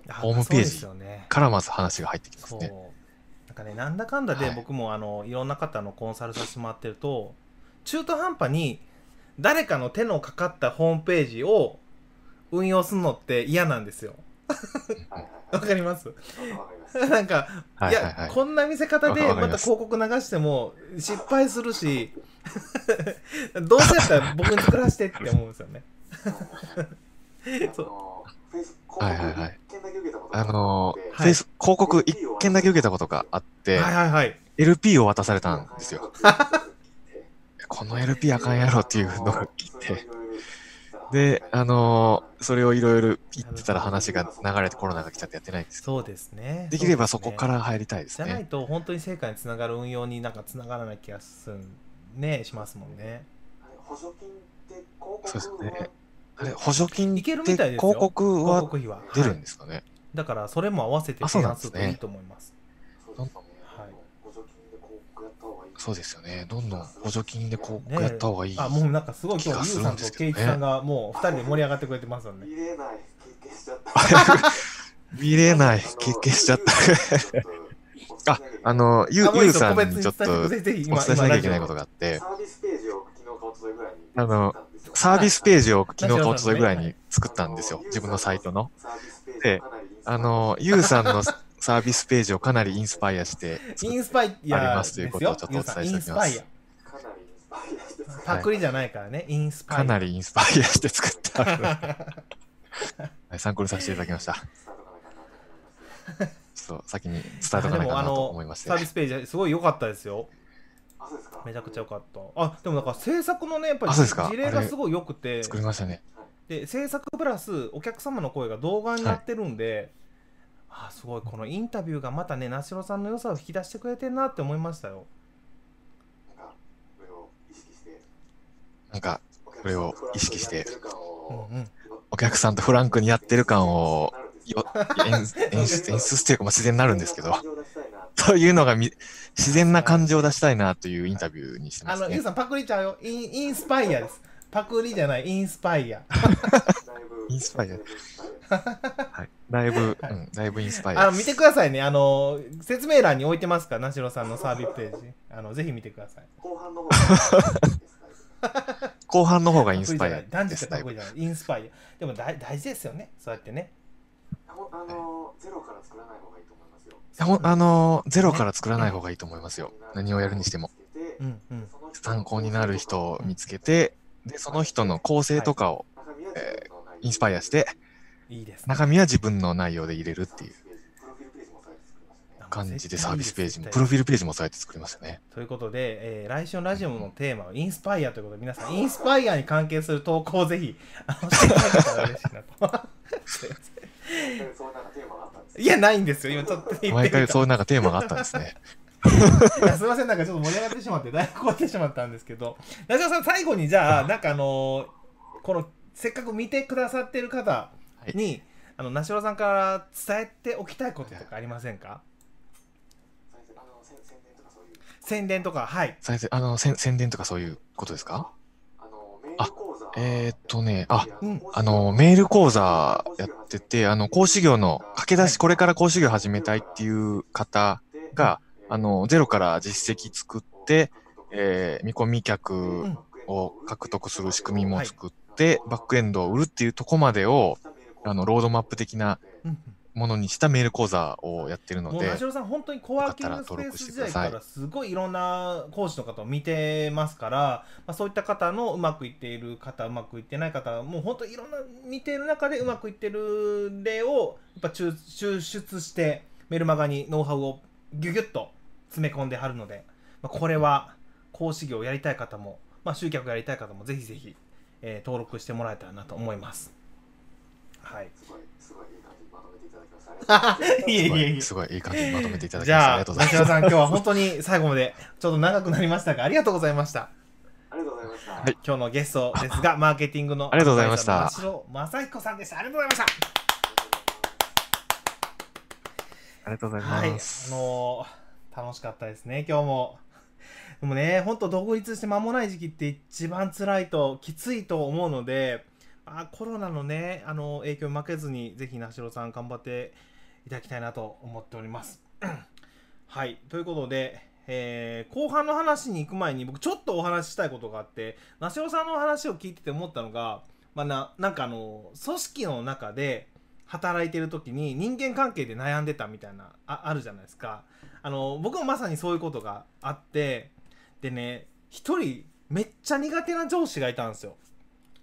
あホームページからまず話が入ってきますね。なんかねなんだかんだではい。僕もあのいろんな方のコンサルさせてもらってると中途半端に誰かの手のかかったホームページを運用するのって嫌なんですよ。わかります？なんか、いいはいはい。こんな見せ方でまた広告流しても失敗するし どうせやったら僕に作らせてって思うんですよね。そうはいはいはい。あの、はい。フェイス広告一件だけ受けたことがあって、はいはいはい。LP を渡されたんですよ。この LP あかんやろっていうのが来て、で、あのーそれをいろいろ言ってたら話が流れてコロナが来ちゃってやってないんです。けそうですね。ど、できればそこから入りたいですじゃないね。と本当に成果につながる運用になんかつながらない気がするねしますもんね。補助金ってみたいですよ広告広は告費は出るはいんですかね？だからそれも合わせてあそう提なんですね案するといいと思いますそうですよね。どんどん補助金で広告やった方がいい。あもうなんかすごい今気がす日ゆうさんとるんですけどねケイチさんがもう二人で盛り上がってくれてますよね見れない経験しちゃった。見れない、経験しちゃった。あ、あの、ゆゆうさんにちょっとお伝えしなきゃいけない今ことがあってサ、ービスページを昨日か一昨日ぐらいにあのサービスページを昨日か一昨日ぐらいに作ったんですよ。自分のサイトの。で、あの、ユウさんのサービスページをかなりインスパイアしてインスパイアありますということをちょっとお伝えしておきますインスパイアパクリじゃないからね、インスパイアかなりインスパイアして作った。はい参考にさせていただきました。ちょっと先に伝えとかないかなと思いましてサー。ビスページすごい良かったですよめちゃくちゃ良かった。あでもなんか制作のねやっぱり事例がすごい良くて。作りましたね。で制作プラスお客様の声が動画になってるんで、あすごいこのインタビューがまたね那城さんの良さを引き出してくれてるなって思いましたよ。なんか、これを意識して、うんうん。お客さんとフランクにやってる感をよ演演出演出していうか、まあ、自然になるんですけど、そういうのがみ自然な感情を出したいなというインタビューにしてますね。あのゆうさんパクリちゃうよ。インインスパイアです。パクリじゃないインスパイア。インスパイア。はい。だい。ぶ、うん、だいぶインスパイアです。あの見てくださいね。あの説明欄に置いてますから那城さんのサービスページ。あのぜひ見てください。後半の方が後半の方がインスパイアです。断じてパだいぶクリじゃない。インスパイア。でも大大事ですよね。そうやってね。あのゼロから作らない方がいいと思あのーゼロから作らない方がいいと思いますよ。何をやるにしても。うんうん。参考になる人を見つけて、で、その人の構成とかをえインスパイアして、いいですね。中身は自分の内容で入れるっていう。感じでサービスページも、プロフィールページもそうやって作りましたね。ということで、えー来週のラジオのテーマはインスパイアということで皆さんインスパイアに関係する投稿をぜひあのしていただけたら嬉しいなと。すいませんいやないんですよ。今ちょっと 言って毎回そういうなんかテーマがあったんですね。いやすみません、なんかちょっと盛り上がってしまって、だいぶ超えてしまったんですけど、ラジオさん、最後にじゃあ、なんかあのーこの、せっかく見てくださってる方に、あの、なしろさんから伝えておきたいこととかありませんか？宣宣伝とかそういう。宣伝とか、はい。あの、宣伝とかそういうことですか？えー、っとね、あ、うん。あの、メール講座やってて、あの、講師業の駆け出し、これから講師業始めたいっていう方が、あの、ゼロから実績作って、えー見込み客うん。を獲得する仕組みも作って、バックエンドを売るっていうとこまでを、あの、ロードマップ的なうんものにしたメール講座をやってるのもう、で本当にコワーキングスペース時代から、すごいいろんな講師の方を見てますから、まあ、そういった方のうまくいっている方、うまくいってない方、もう本当いろんな見ている中でうまくいってる例を、やっぱ抽抽出して、メルマガにノウハウをギュギュッと詰め込んではるので、まあ、これは講師業をやりたい方も、まあ、集客やりたい方もぜひぜひ、えー登録してもらえたらなと思います。はい。すごいすごい いえいえいえ。すごいいい感じにまとめていただきじました。あゃあ、りがとうございます。さん、今日は本当に最後までちょっと長くなりましたが、ありがとうございました。ありがとうございましたはい今日のゲストですが、マーケティングのありがとうございましたアドバイザーの真正彦さんでした。ありがとうございました。ありがとうございはい、あます。のー楽しかったですね、今日も。でもね、本当独立して間もない時期って一番辛いと、きついと思うので、あコロナのね、あの影響に負けずに、ぜひ、なしろさん頑張っていただきたいなと思っております。はい、ということで、えー後半の話に行く前に僕ちょっとお話ししたいことがあって那代さんの話を聞いてて思ったのが、まあ、ななんかあの組織の中で働いてる時に人間関係で悩んでたみたいなああるじゃないですか。あの僕もまさにそういうことがあってでね一人めっちゃ苦手な上司がいたんですよ。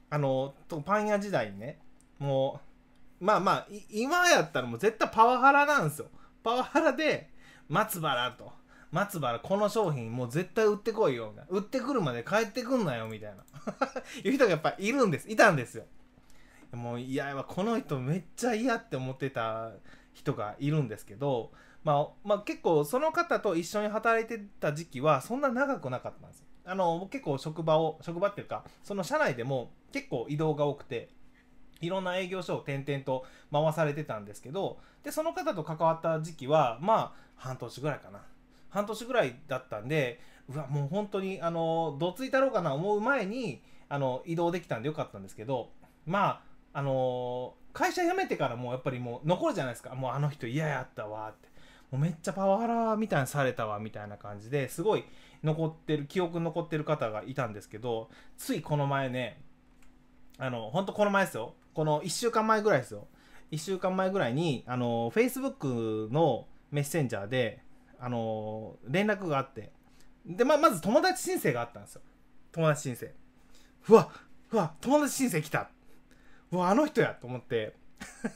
あのとパン屋時代にねもうまあまあ今やったらもう絶対パワハラなんですよ。パワハラで松原と松原この商品もう絶対売ってこいよみたいな。売ってくるまで帰ってくんなよみたいな。いう人がやっぱいるんです。いたんですよ。もう嫌やわこの人めっちゃ嫌って思ってた人がいるんですけど、まあ、まあ結構その方と一緒に働いてた時期はそんな長くなかったんですよ。あの結構職場を職場っていうかその社内でも結構移動が多くていろんな営業所を転々と回されてたんですけどでその方と関わった時期はまあ半年ぐらいかな。半年ぐらいだったんでうわもう本当にあのどついたろうかな思う前にあの移動できたんでよかったんですけどまああの会社辞めてからもうやっぱりもう残るじゃないですか。もうあの人嫌やったわって。もうめっちゃパワハラみたいにされたわみたいな感じですごい残ってる記憶残ってる方がいたんですけどついこの前ねあのほんとこの前ですよ。この1週間前ぐらいですよ。1週間前ぐらいにあの Facebook のメッセンジャーであの連絡があって。でままず友達申請があったんですよ。友達申請。うわうわ友達申請来た。うわあの人やと思って。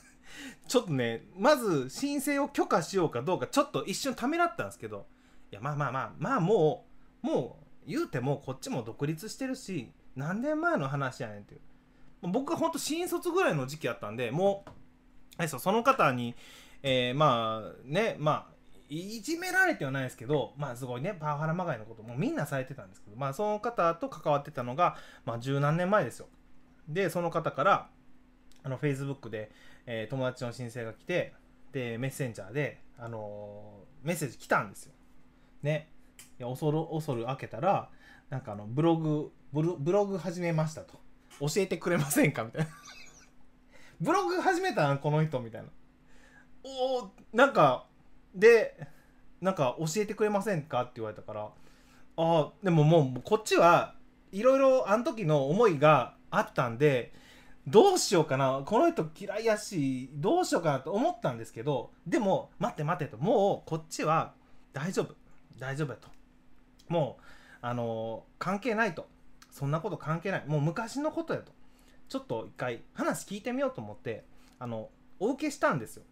ちょっとねまず申請を許可しようかどうかちょっと一瞬ためらったんですけど。いやまあまあまあまあもうもう言うてもこっちも独立してるし何年前の話やねんっていう。僕がほんと新卒ぐらいの時期やったんでもうその方に、えーまあねまあいじめられてはないですけどまあすごいねパワハラまがいのこともみんなされてたんですけどまあその方と関わってたのがまあ十何年前ですよ。でその方からあの Facebook で、えー友達の申請が来てでメッセンジャーで、あのーメッセージ来たんですよ。ね。恐る恐る開けたらなんかあのブログブログ始めましたと。教えてくれませんか？みたいな。ブログ始めたん？この人？みたいな。おおなんかでなんか教えてくれませんか？って言われたから。ああでももうこっちはいろいろあの時の思いがあったんでどうしようかな。この人嫌いやしどうしようかなと思ったんですけどでも待って待ってと。もうこっちは大丈夫。大丈夫やと。もうあの関係ないとそんなこと関係ない。もう昔のことやと。ちょっと一回話聞いてみようと思ってあのお受けしたんですよ。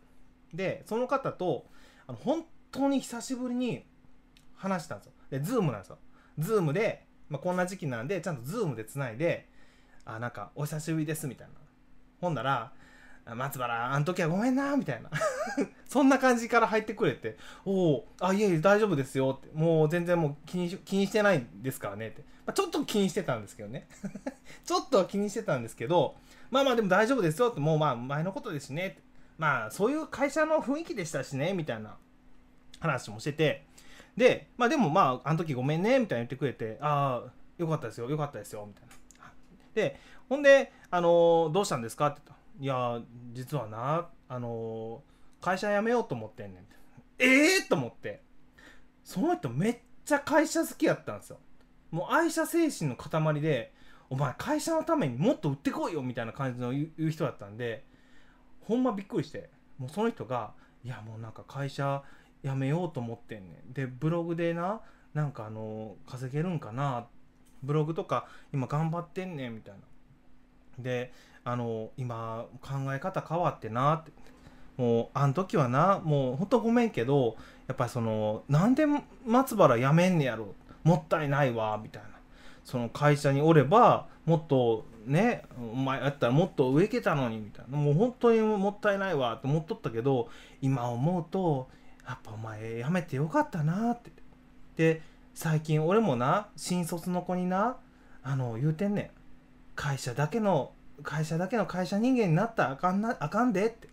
でその方とあの本当に久しぶりに話したんですよ。で Zoomなんですよ。 Zoomで、まあ、こんな時期なんでちゃんと Zoomでつないであなんかお久しぶりですみたいな。ほんなら松原あん時はごめんなみたいな。そんな感じから入ってくれておおあいえいえ大丈夫ですよって。もう全然もう気にし気にしてないですからねって、まあ、ちょっと気にしてたんですけどね。ちょっとは気にしてたんですけどまあまあでも大丈夫ですよって。もうまあ前のことですしねって。まあそういう会社の雰囲気でしたしねみたいな。話もしてて。でまあでもまああの時ごめんねみたいに言ってくれてああよかったですよよかったですよみたいな。でほんで、あのーどうしたんですか？って言ったいや実はな、あのー会社辞めようと思ってんねん。ってええー、と思って。その人めっちゃ会社好きやったんですよ。もう愛社精神の塊でお前会社のためにもっと売ってこいよみたいな感じの言う人だったんでほんまびっくりして。もうその人がいやもうなんか会社辞めようと思ってんねん。でブログでななんかあの稼げるんかな。ブログとか今頑張ってんねんみたいな。であの今考え方変わってなってもうあん時はなもうほんとごめんけどやっぱりそのなんで松原辞めんねやろ。もったいないわみたいな。その会社におればもっとねお前やったらもっと上行けたのにみたいな。もう本当にもったいないわって思っとったけど今思うとやっぱお前辞めてよかったなって。で最近俺もな新卒の子になあの言うてんねん。会社だけの会社だけの会社人間になったらあかんなあかんでって。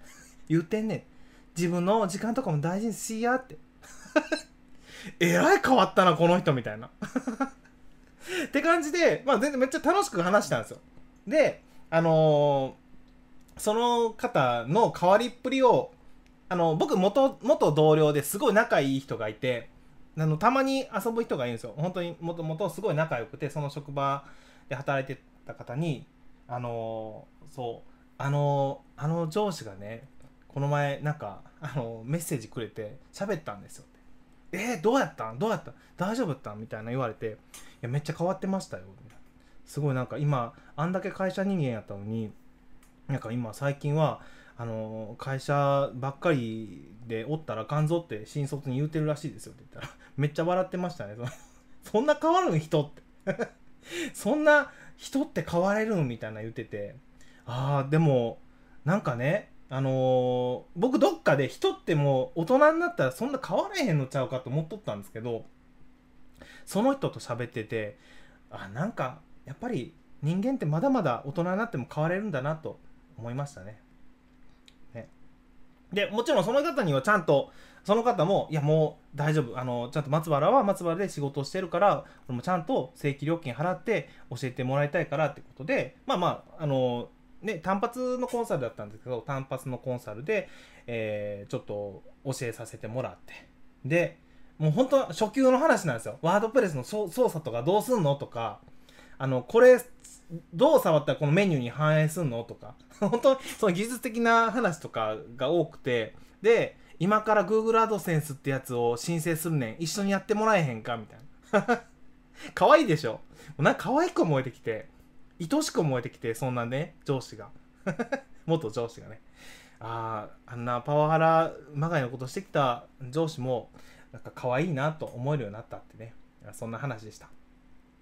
言ってんねん。自分の時間とかも大事にしやって。えらい変わったなこの人みたいな。って感じで、まあ、全然めっちゃ楽しく話したんですよ。であのーその方の変わりっぷりをあの僕元元同僚ですごい仲いい人がいてあのたまに遊ぶ人がいるんですよ。本当にもともとすごい仲良くてその職場で働いてた方にあのそう。あのあの上司がねこの前なんかあのメッセージくれて喋ったんですよ。ってえー、どうやったん？どうやった？ん大丈夫った？んみたいな言われていやめっちゃ変わってましたよ。すごいなんか今あんだけ会社人間やったのになんか今最近はあの会社ばっかりでおったらあかんぞって新卒に言うてるらしいですよ。って言ったらめっちゃ笑ってましたね。そのそんな変わるん？人って。そんな人って変われるんみたいな言っててああでもなんかねあのー僕どっかで人ってもう大人になったらそんな変われへんのちゃうかと思っとったんですけどその人と喋っててあなんかやっぱり人間ってまだまだ大人になっても変われるんだなと思いましたね。ねでもちろんその方にはちゃんとその方もいやもう大丈夫あのちゃんと松原は松原で仕事をしてるから俺もちゃんと正規料金払って教えてもらいたいからってことでまあまああのね単発のコンサルだったんですけど単発のコンサルで、えーちょっと教えさせてもらって。でもう本当初級の話なんですよ。ワードプレスの操作とかどうすんのとか。あのこれどう触ったらこのメニューに反映すんのとか。本当その技術的な話とかが多くて。で今から Google AdSense ってやつを申請するねん。一緒にやってもらえへんかみたいな。可愛いでしょ？なんか可愛く思えてきて。愛しく思えてきてそんなね上司が。元上司がね。あああんなパワハラまがいのことしてきた上司もなんか可愛いなと思えるようになったってね。そんな話でした。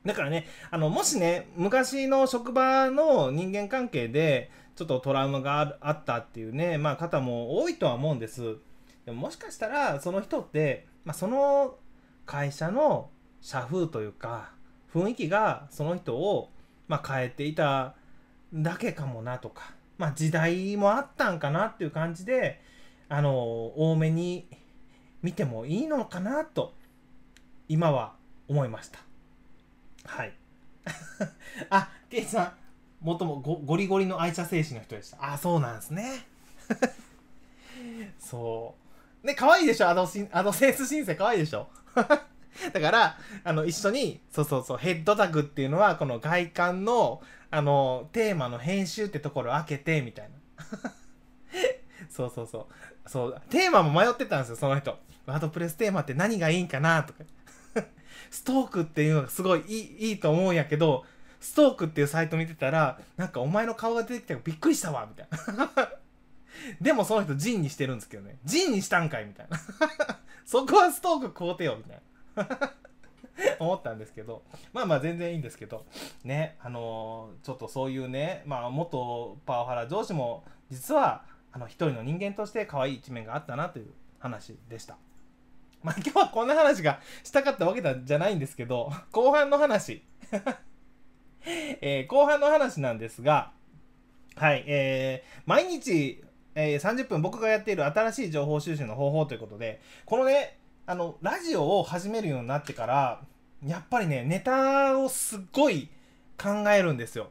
だからねあのもしね昔の職場の人間関係でちょっとトラウマがあったっていうね、まあ、方も多いとは思うんです。でももしかしたらその人って、まあ、その会社の社風というか雰囲気がその人を、まあ、変えていただけかもなとか、まあ、時代もあったんかなっていう感じであの多めに見てもいいのかなと今は思いました。はい。あケイさんもともゴゴリゴリの愛車精神の人でした。あそうなんですね。そう。ね可愛いでしょ？アドシンアドセンス申請可愛いでしょ？だからあの一緒にそうそうそうヘッドタグっていうのはこの外観のあのテーマの編集ってところを開けてみたいな。そうそうそう。そうテーマも迷ってたんですよその人。ワードプレステーマって何がいいんかなとか。ストークっていうのがすごいいいいいと思うんやけどストークっていうサイト見てたらなんかお前の顔が出てきたからびっくりしたわみたいな。でもその人ジンにしてるんですけどね。ジンにしたんかいみたいな。そこはストーク買うてよみたいな。思ったんですけど。まあまあ全然いいんですけど。ねあのーちょっとそういうねまあ元パワハラ上司も実はあの一人の人間として可愛い一面があったなという話でした。まあ今日はこんな話がしたかったわけじゃないんですけど後半の話。えー後半の話なんですがはいえー毎日えー30分僕がやっている新しい情報収集の方法ということでこのねあのラジオを始めるようになってからやっぱりねネタをすっごい考えるんですよ。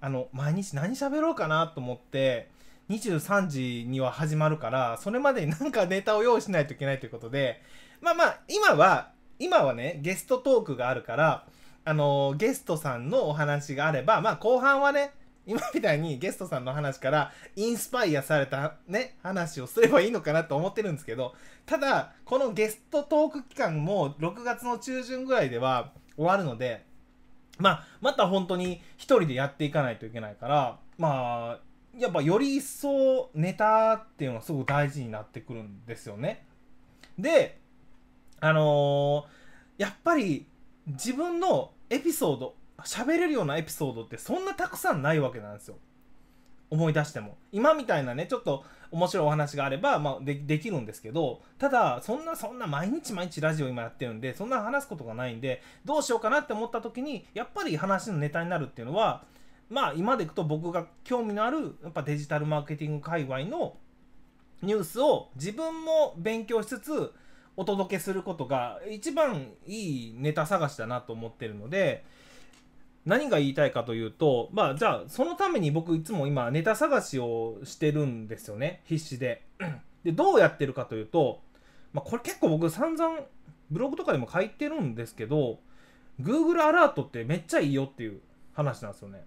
あの毎日何喋ろうかなと思って23時には始まるからそれまでになんかネタを用意しないといけないということでまあまあ今は今はねゲストトークがあるからあのゲストさんのお話があればまあ後半はね今みたいにゲストさんの話からインスパイアされたね話をすればいいのかなと思ってるんですけどただこのゲストトーク期間も6月の中旬ぐらいでは終わるのでまあまた本当に一人でやっていかないといけないからまあやっぱより一層ネタっていうのがすごく大事になってくるんですよね。であのーやっぱり自分のエピソード喋れるようなエピソードってそんなたくさんないわけなんですよ。思い出しても今みたいなねちょっと面白いお話があれば、まあ、でできるんですけどただそんなそんな毎日毎日ラジオ今やってるんでそんな話すことがないんでどうしようかなって思った時にやっぱり話のネタになるっていうのはまあ今でいくと僕が興味のあるやっぱデジタルマーケティング界隈のニュースを自分も勉強しつつお届けすることが一番いいネタ探しだなと思ってるので何が言いたいかというとまあじゃあそのために僕いつも今ネタ探しをしてるんですよね必死で。でどうやってるかというと、まあ、これ結構僕散々ブログとかでも書いてるんですけど Google アラートってめっちゃいいよっていう話なんですよね。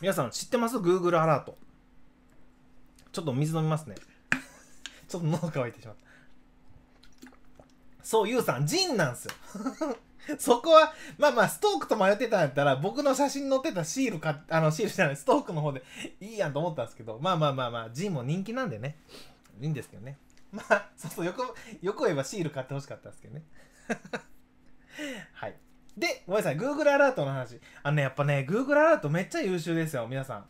皆さん知ってます ?Google アラート。ちょっと水飲みますね。ちょっと喉乾いてしまった。そう、ゆうさん、ジンなんですよ。そこは、まあまあ、ストークと迷ってたんやったら、僕の写真載ってたシールか、あの、シールじゃない、ストークの方でいいやんと思ったんですけど、まあまあまあまあ、ジンも人気なんでね、いいんですけどね。まあ、そうそう、よく、よく言えばシール買ってほしかったんですけどね。はい。で、ごめんなさい、Google アラートの話。あのね、やっぱね、Google アラートめっちゃ優秀ですよ、皆さん。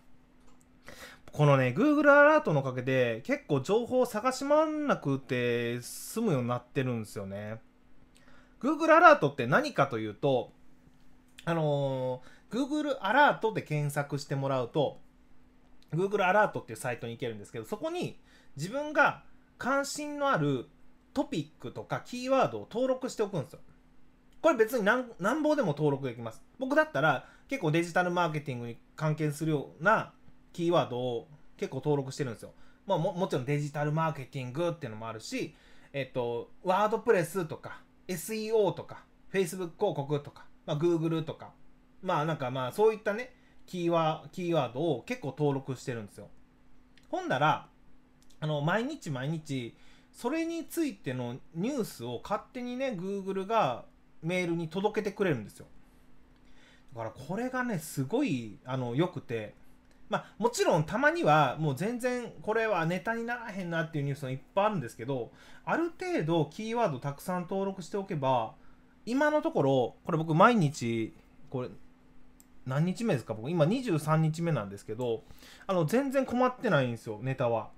このね、Google アラートのおかげで、結構情報を探し回んなくて済むようになってるんですよね。Google アラートって何かというと、あのー Google アラートで検索してもらうと、Google アラートっていうサイトに行けるんですけど、そこに自分が関心のあるトピックとかキーワードを登録しておくんですよ。これ別に何何ぼでも登録できます。僕だったら結構デジタルマーケティングに関係するようなキーワードを結構登録してるんですよ。まあももちろんデジタルマーケティングっていうのもあるし、えっと、ワードプレスとか SEO とか Facebook 広告とか、まあ、Google とか、まあなんかまあそういったねキーワキーワードを結構登録してるんですよ。ほんだらあの毎日毎日それについてのニュースを勝手にね Google がメールに届けてくれるんですよ。だからこれがねすごいあの良くてまあもちろんたまにはもう全然これはネタにならへんなっていうニュースもいっぱいあるんですけどある程度キーワードたくさん登録しておけば今のところこれ僕毎日これ何日目ですか？僕今23日目なんですけどあの全然困ってないんですよネタは。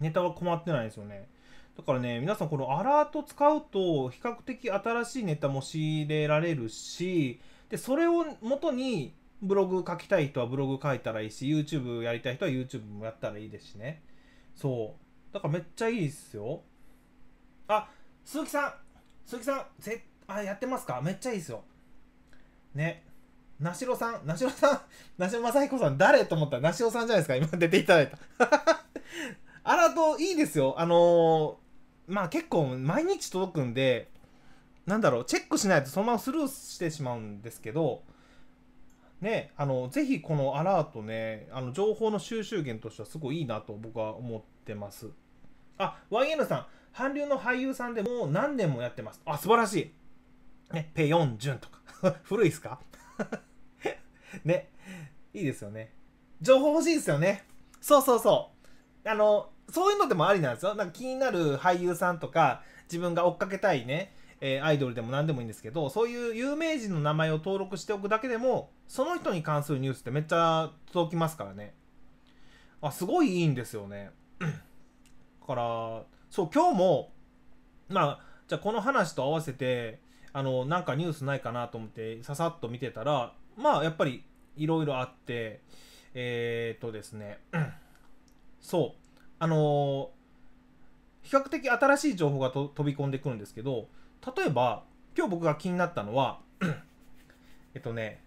ネタは困ってないんですよね。だからね皆さんこのアラート使うと比較的新しいネタも仕入れられるしでそれを元にブログ書きたい人はブログ書いたらいいし YouTube やりたい人は YouTube もやったらいいですしね。そう。だからめっちゃいいですよ。あ鈴木さん。鈴木さんぜあやってますか？めっちゃいいですよ。ね。なしろさん、なしろさん、なしろまさひこさん、誰と思った？ら、なしろさんじゃないですか、今出ていただいた。アラートいいですよ。あのーまあ結構毎日届くんで、なんだろう、チェックしないとそのままスルーしてしまうんですけど、ね、あの、ぜひこのアラートね、あの、情報の収集源としてはすごいいいなと僕は思ってます。あ、YN さん、韓流の俳優さんでもう何年もやってます。あ、素晴らしい。ね、ペヨンジュンとか。古いっすか？ね。いいですよね。情報欲しいですよね。そうそうそう。あの、そういうのでもありなんですよ。なんか気になる俳優さんとか、自分が追っかけたいね、えーアイドルでも何でもいいんですけど、そういう有名人の名前を登録しておくだけでも、その人に関するニュースってめっちゃ届きますからね。あ、すごいいいんですよね。だから、そう、今日も、まあ、じゃあこの話と合わせて、あの、なんかニュースないかなと思って、ささっと見てたら、まあ、やっぱり、いろいろあって、えー、っとですね、そう、あのー比較的新しい情報が飛び込んでくるんですけど、例えば、今日僕が気になったのは、えっとね、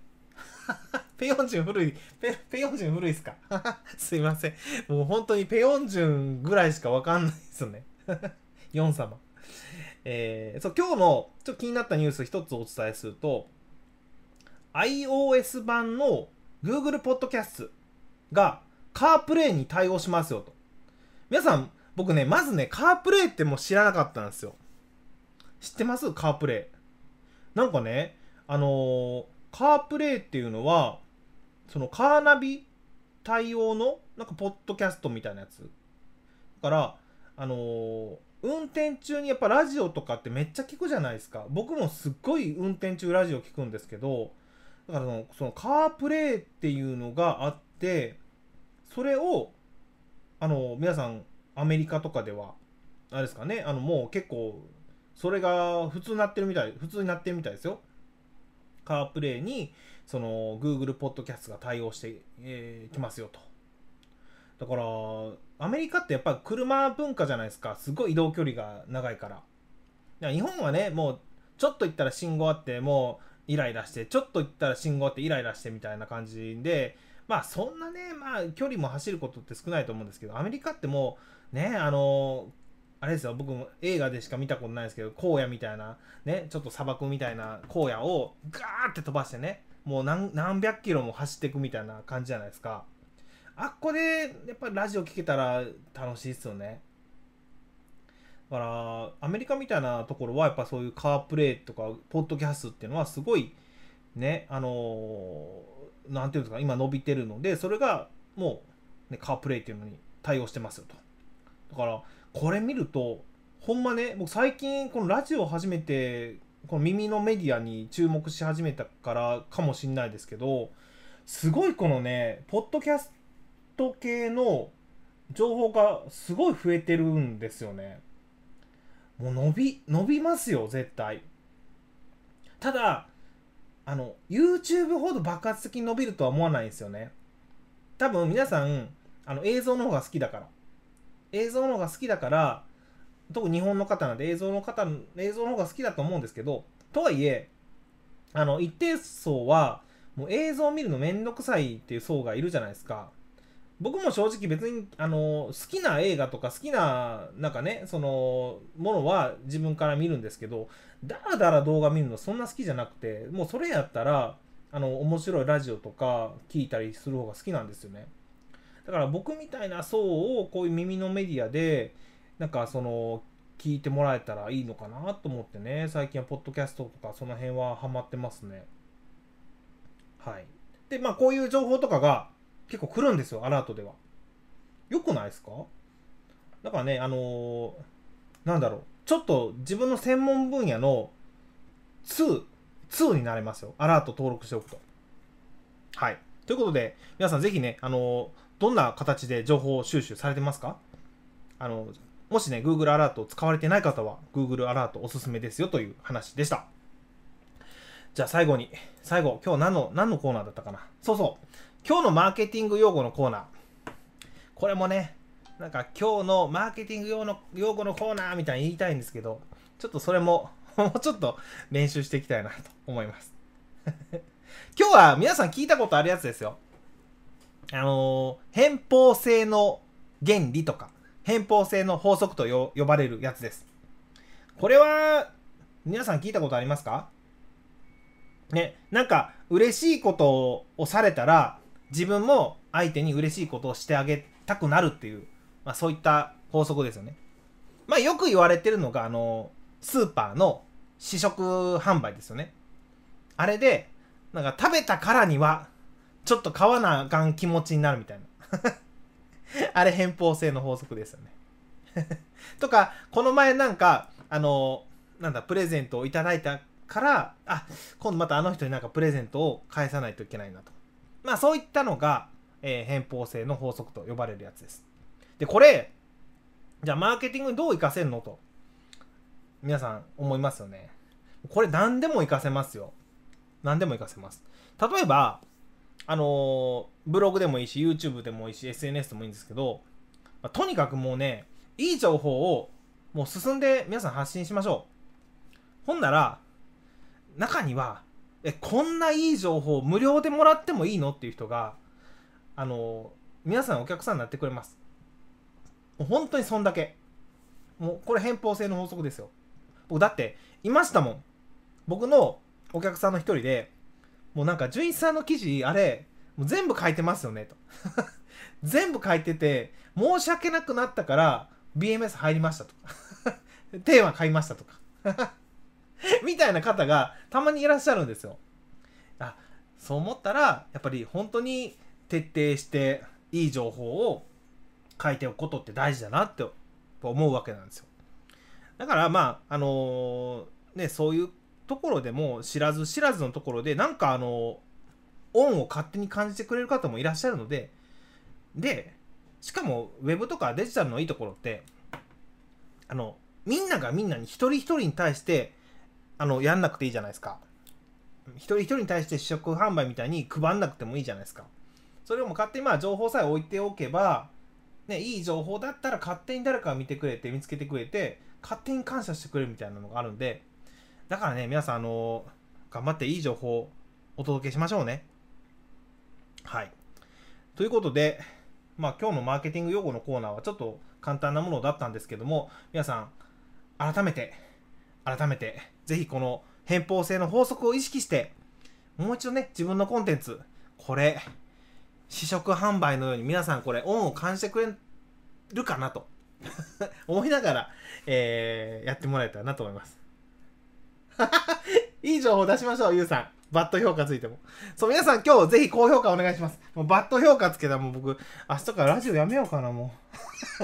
ペヨンジュン古い、ペペヨンジュン古いっすか？すいません。もう本当にペヨンジュンぐらいしかわかんないですよね。ヨン様。えー、そう、今日のちょっと気になったニュース一つお伝えすると、iOS 版の Google Podcast がカープレイに対応しますよと。皆さん、僕ね、まずね、カープレイってもう知らなかったんですよ。知ってます？カープレイ。なんかね、あのーカープレイっていうのは、そのカーナビ対応の、なんかポッドキャストみたいなやつ。だから、あのー運転中にやっぱラジオとかってめっちゃ聞くじゃないですか。僕もすっごい運転中ラジオ聞くんですけど、だからそのそのカープレイっていうのがあって、それを、あの、皆さん、アメリカとかでは、あれですかね、あの、もう結構、それが普通になってるみたい、普通になってるみたいですよ。カープレイに、その、Google ポッドキャストが対応してき、えーますよと。だから、アメリカってやっぱ車文化じゃないですか。すごい移動距離が長いから。から日本はね、もう、ちょっと行ったら信号あって、もう、イライラして、ちょっと行ったら信号あってイライラしてみたいな感じで、まあそんなね、まあ距離も走ることって少ないと思うんですけど、アメリカってもう、ね、あのあれですよ、僕も映画でしか見たことないですけど、荒野みたいな、ね、ちょっと砂漠みたいな荒野をガーって飛ばしてね、もう何何百キロも走っていくみたいな感じじゃないですか。あっこで、やっぱりラジオ聞けたら楽しいですよね。だから、アメリカみたいなところは、やっぱそういうカープレイとか、ポッドキャストっていうのは、すごい、ね、あのーなんていうんですか、今伸びてるので、それがもう、ね、カープレイっていうのに対応してますよと。だから、これ見ると、ほんまね、僕最近、このラジオを始めて、この耳のメディアに注目し始めたからかもしんないですけど、すごいこのね、ポッドキャスト系の情報がすごい増えてるんですよね。もう伸び、伸びますよ、絶対。ただ、あの、YouTube ほど爆発的に伸びるとは思わないんですよね。多分皆さん、あの、映像の方が好きだから。映像の方が好きだから、特に日本の方なんで映像の方、映像の方が好きだと思うんですけど、とはいえ、あの、一定層は、もう映像を見るのめんどくさいっていう層がいるじゃないですか。僕も正直別に、あの、好きな映画とか好きな、なんかね、その、ものは自分から見るんですけど、だらだら動画見るのそんな好きじゃなくて、もうそれやったら、あの面白いラジオとか聞いたりする方が好きなんですよねだから僕みたいな層をこういう耳のメディアでなんかその聞いてもらえたらいいのかなと思ってね最近はポッドキャストとかその辺はハマってますねはいでまあこういう情報とかが結構来るんですよアラートではよくないですか？だからねあのーなんだろうちょっと自分の専門分野の2、2になれますよ。アラート登録しておくと。はい。ということで、皆さんぜひね、あの、どんな形で情報収集されてますか？あの、もしね、Google アラートを使われてない方は、Google アラートおすすめですよという話でした。じゃあ最後に、最後、今日何の、何のコーナーだったかな？そうそう。今日のマーケティング用語のコーナー。これもね、なんか今日のマーケティング用の用語のコーナーみたいに言いたいんですけど、ちょっとそれも もうちょっと練習していきたいなと思います。今日は皆さん聞いたことあるやつですよ。あのー、偏方性の原理とか、偏方性の法則と呼ばれるやつです。これは、皆さん聞いたことありますか？ね、なんか嬉しいことをされたら、自分も相手に嬉しいことをしてあげたくなるっていう、まあそういった法則ですよね。まあよく言われてるのが、あのースーパーの試食販売ですよね。あれで、なんか食べたからには、ちょっと買わなあかん気持ちになるみたいな。あれ偏方性の法則ですよね。とか、この前なんか、あの、なんだ、プレゼントをいただいたから、あ、今度またあの人になんかプレゼントを返さないといけないなと。まあそういったのが、えー偏方性の法則と呼ばれるやつです。で、これ、じゃあマーケティングにどう活かせるのと。皆さん思いますよね。これ何でも活かせますよ。何でも活かせます。例えば、あのブログでもいいし、YouTube でもいいし、SNS でもいいんですけど、まあとにかくもうね、いい情報をもう進んで皆さん発信しましょう。ほんなら、中には、え、こんないい情報無料でもらってもいいのっていう人が、あの皆さんお客さんになってくれます。もう本当にそんだけ。もうこれ偏方性の法則ですよ。僕だっていましたもん僕のお客さんの一人でもうなんか純一さんの記事あれもう全部書いてますよねと。全部書いてて申し訳なくなったから BMS 入りましたと。か テーマ買いましたとか。みたいな方がたまにいらっしゃるんですよ。あそう思ったらやっぱり本当に徹底していい情報を書いておくことって大事だなって思うわけなんですよ。だからまああのーねそういうところでも知らず知らずのところでなんかあの恩を勝手に感じてくれる方もいらっしゃるのででしかもウェブとかデジタルのいいところってあのみんながみんなに一人一人に対してあのやんなくていいじゃないですか。一人一人に対して試食販売みたいに配んなくてもいいじゃないですか。それをも勝手にまあ情報さえ置いておけばね、いい情報だったら勝手に誰かが見てくれて見つけてくれて勝手に感謝してくれるみたいなのがあるんでだからね皆さんあの頑張っていい情報をお届けしましょうねはいということでまあ今日のマーケティング用語のコーナーはちょっと簡単なものだったんですけども皆さん改めて改めてぜひこの偏方性の法則を意識してもう一度ね自分のコンテンツこれ試食販売のように皆さんこれ恩を感じてくれるかなと 思いながら、えーやってもらえたらなと思います。いい情報出しましょう、ゆうさん。バット評価ついても。そう、皆さん今日ぜひ高評価お願いします。もうバット評価つけたらもう僕、明日からラジオやめようかな、もう。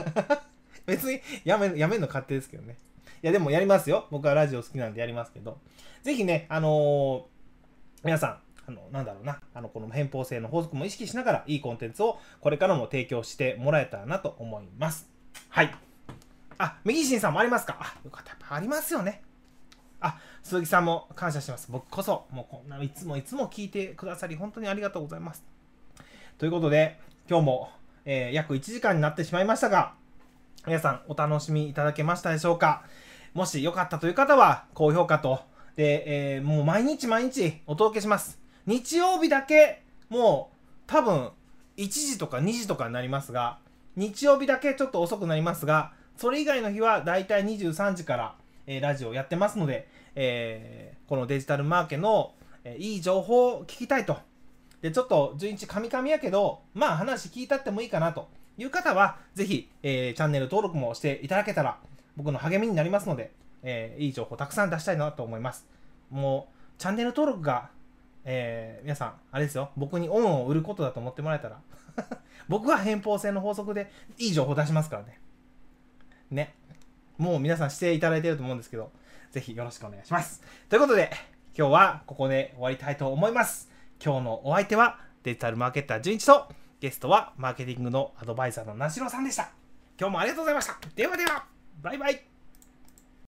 別にやめ、やめるの勝手ですけどね。いや、でもやりますよ。僕はラジオ好きなんでやりますけど。ぜひね、あのー皆さん、あの、なんだろうな、あの、この偏方性の法則も意識しながら、いいコンテンツをこれからも提供してもらえたらなと思います。はい。あ、メギシンさんもありますか？あ、よかった。やっぱありますよね。あ、鈴木さんも感謝してます。僕こそ、もうこんないつもいつも聞いてくださり、本当にありがとうございます。ということで、今日も、えー約1時間になってしまいましたが、皆さんお楽しみいただけましたでしょうか？もし良かったという方は、高評価と、で、えーもう毎日毎日お届けします。日曜日だけ、もう多分1時とか2時とかになりますが、日曜日だけちょっと遅くなりますが、それ以外の日はだいたい23時から、えラジオやってますので、えーこのデジタルマーケの、えいい情報を聞きたいと。で、ちょっと順一カミカミやけど、まあ話聞いたってもいいかなという方は、ぜひ、えチャンネル登録もしていただけたら、僕の励みになりますので、えいい情報たくさん出したいなと思います。もう、チャンネル登録が、え皆さん、あれですよ、僕に恩を売ることだと思ってもらえたら、僕は偏方性の法則でいい情報出しますからね。ね。もう皆さんしていただいてると思うんですけど、ぜひよろしくお願いします。ということで、今日はここで終わりたいと思います。今日のお相手はデジタルマーケッター純一と、ゲストはマーケティングのアドバイザーのなしろさんでした。今日もありがとうございました。ではでは、バイバイ。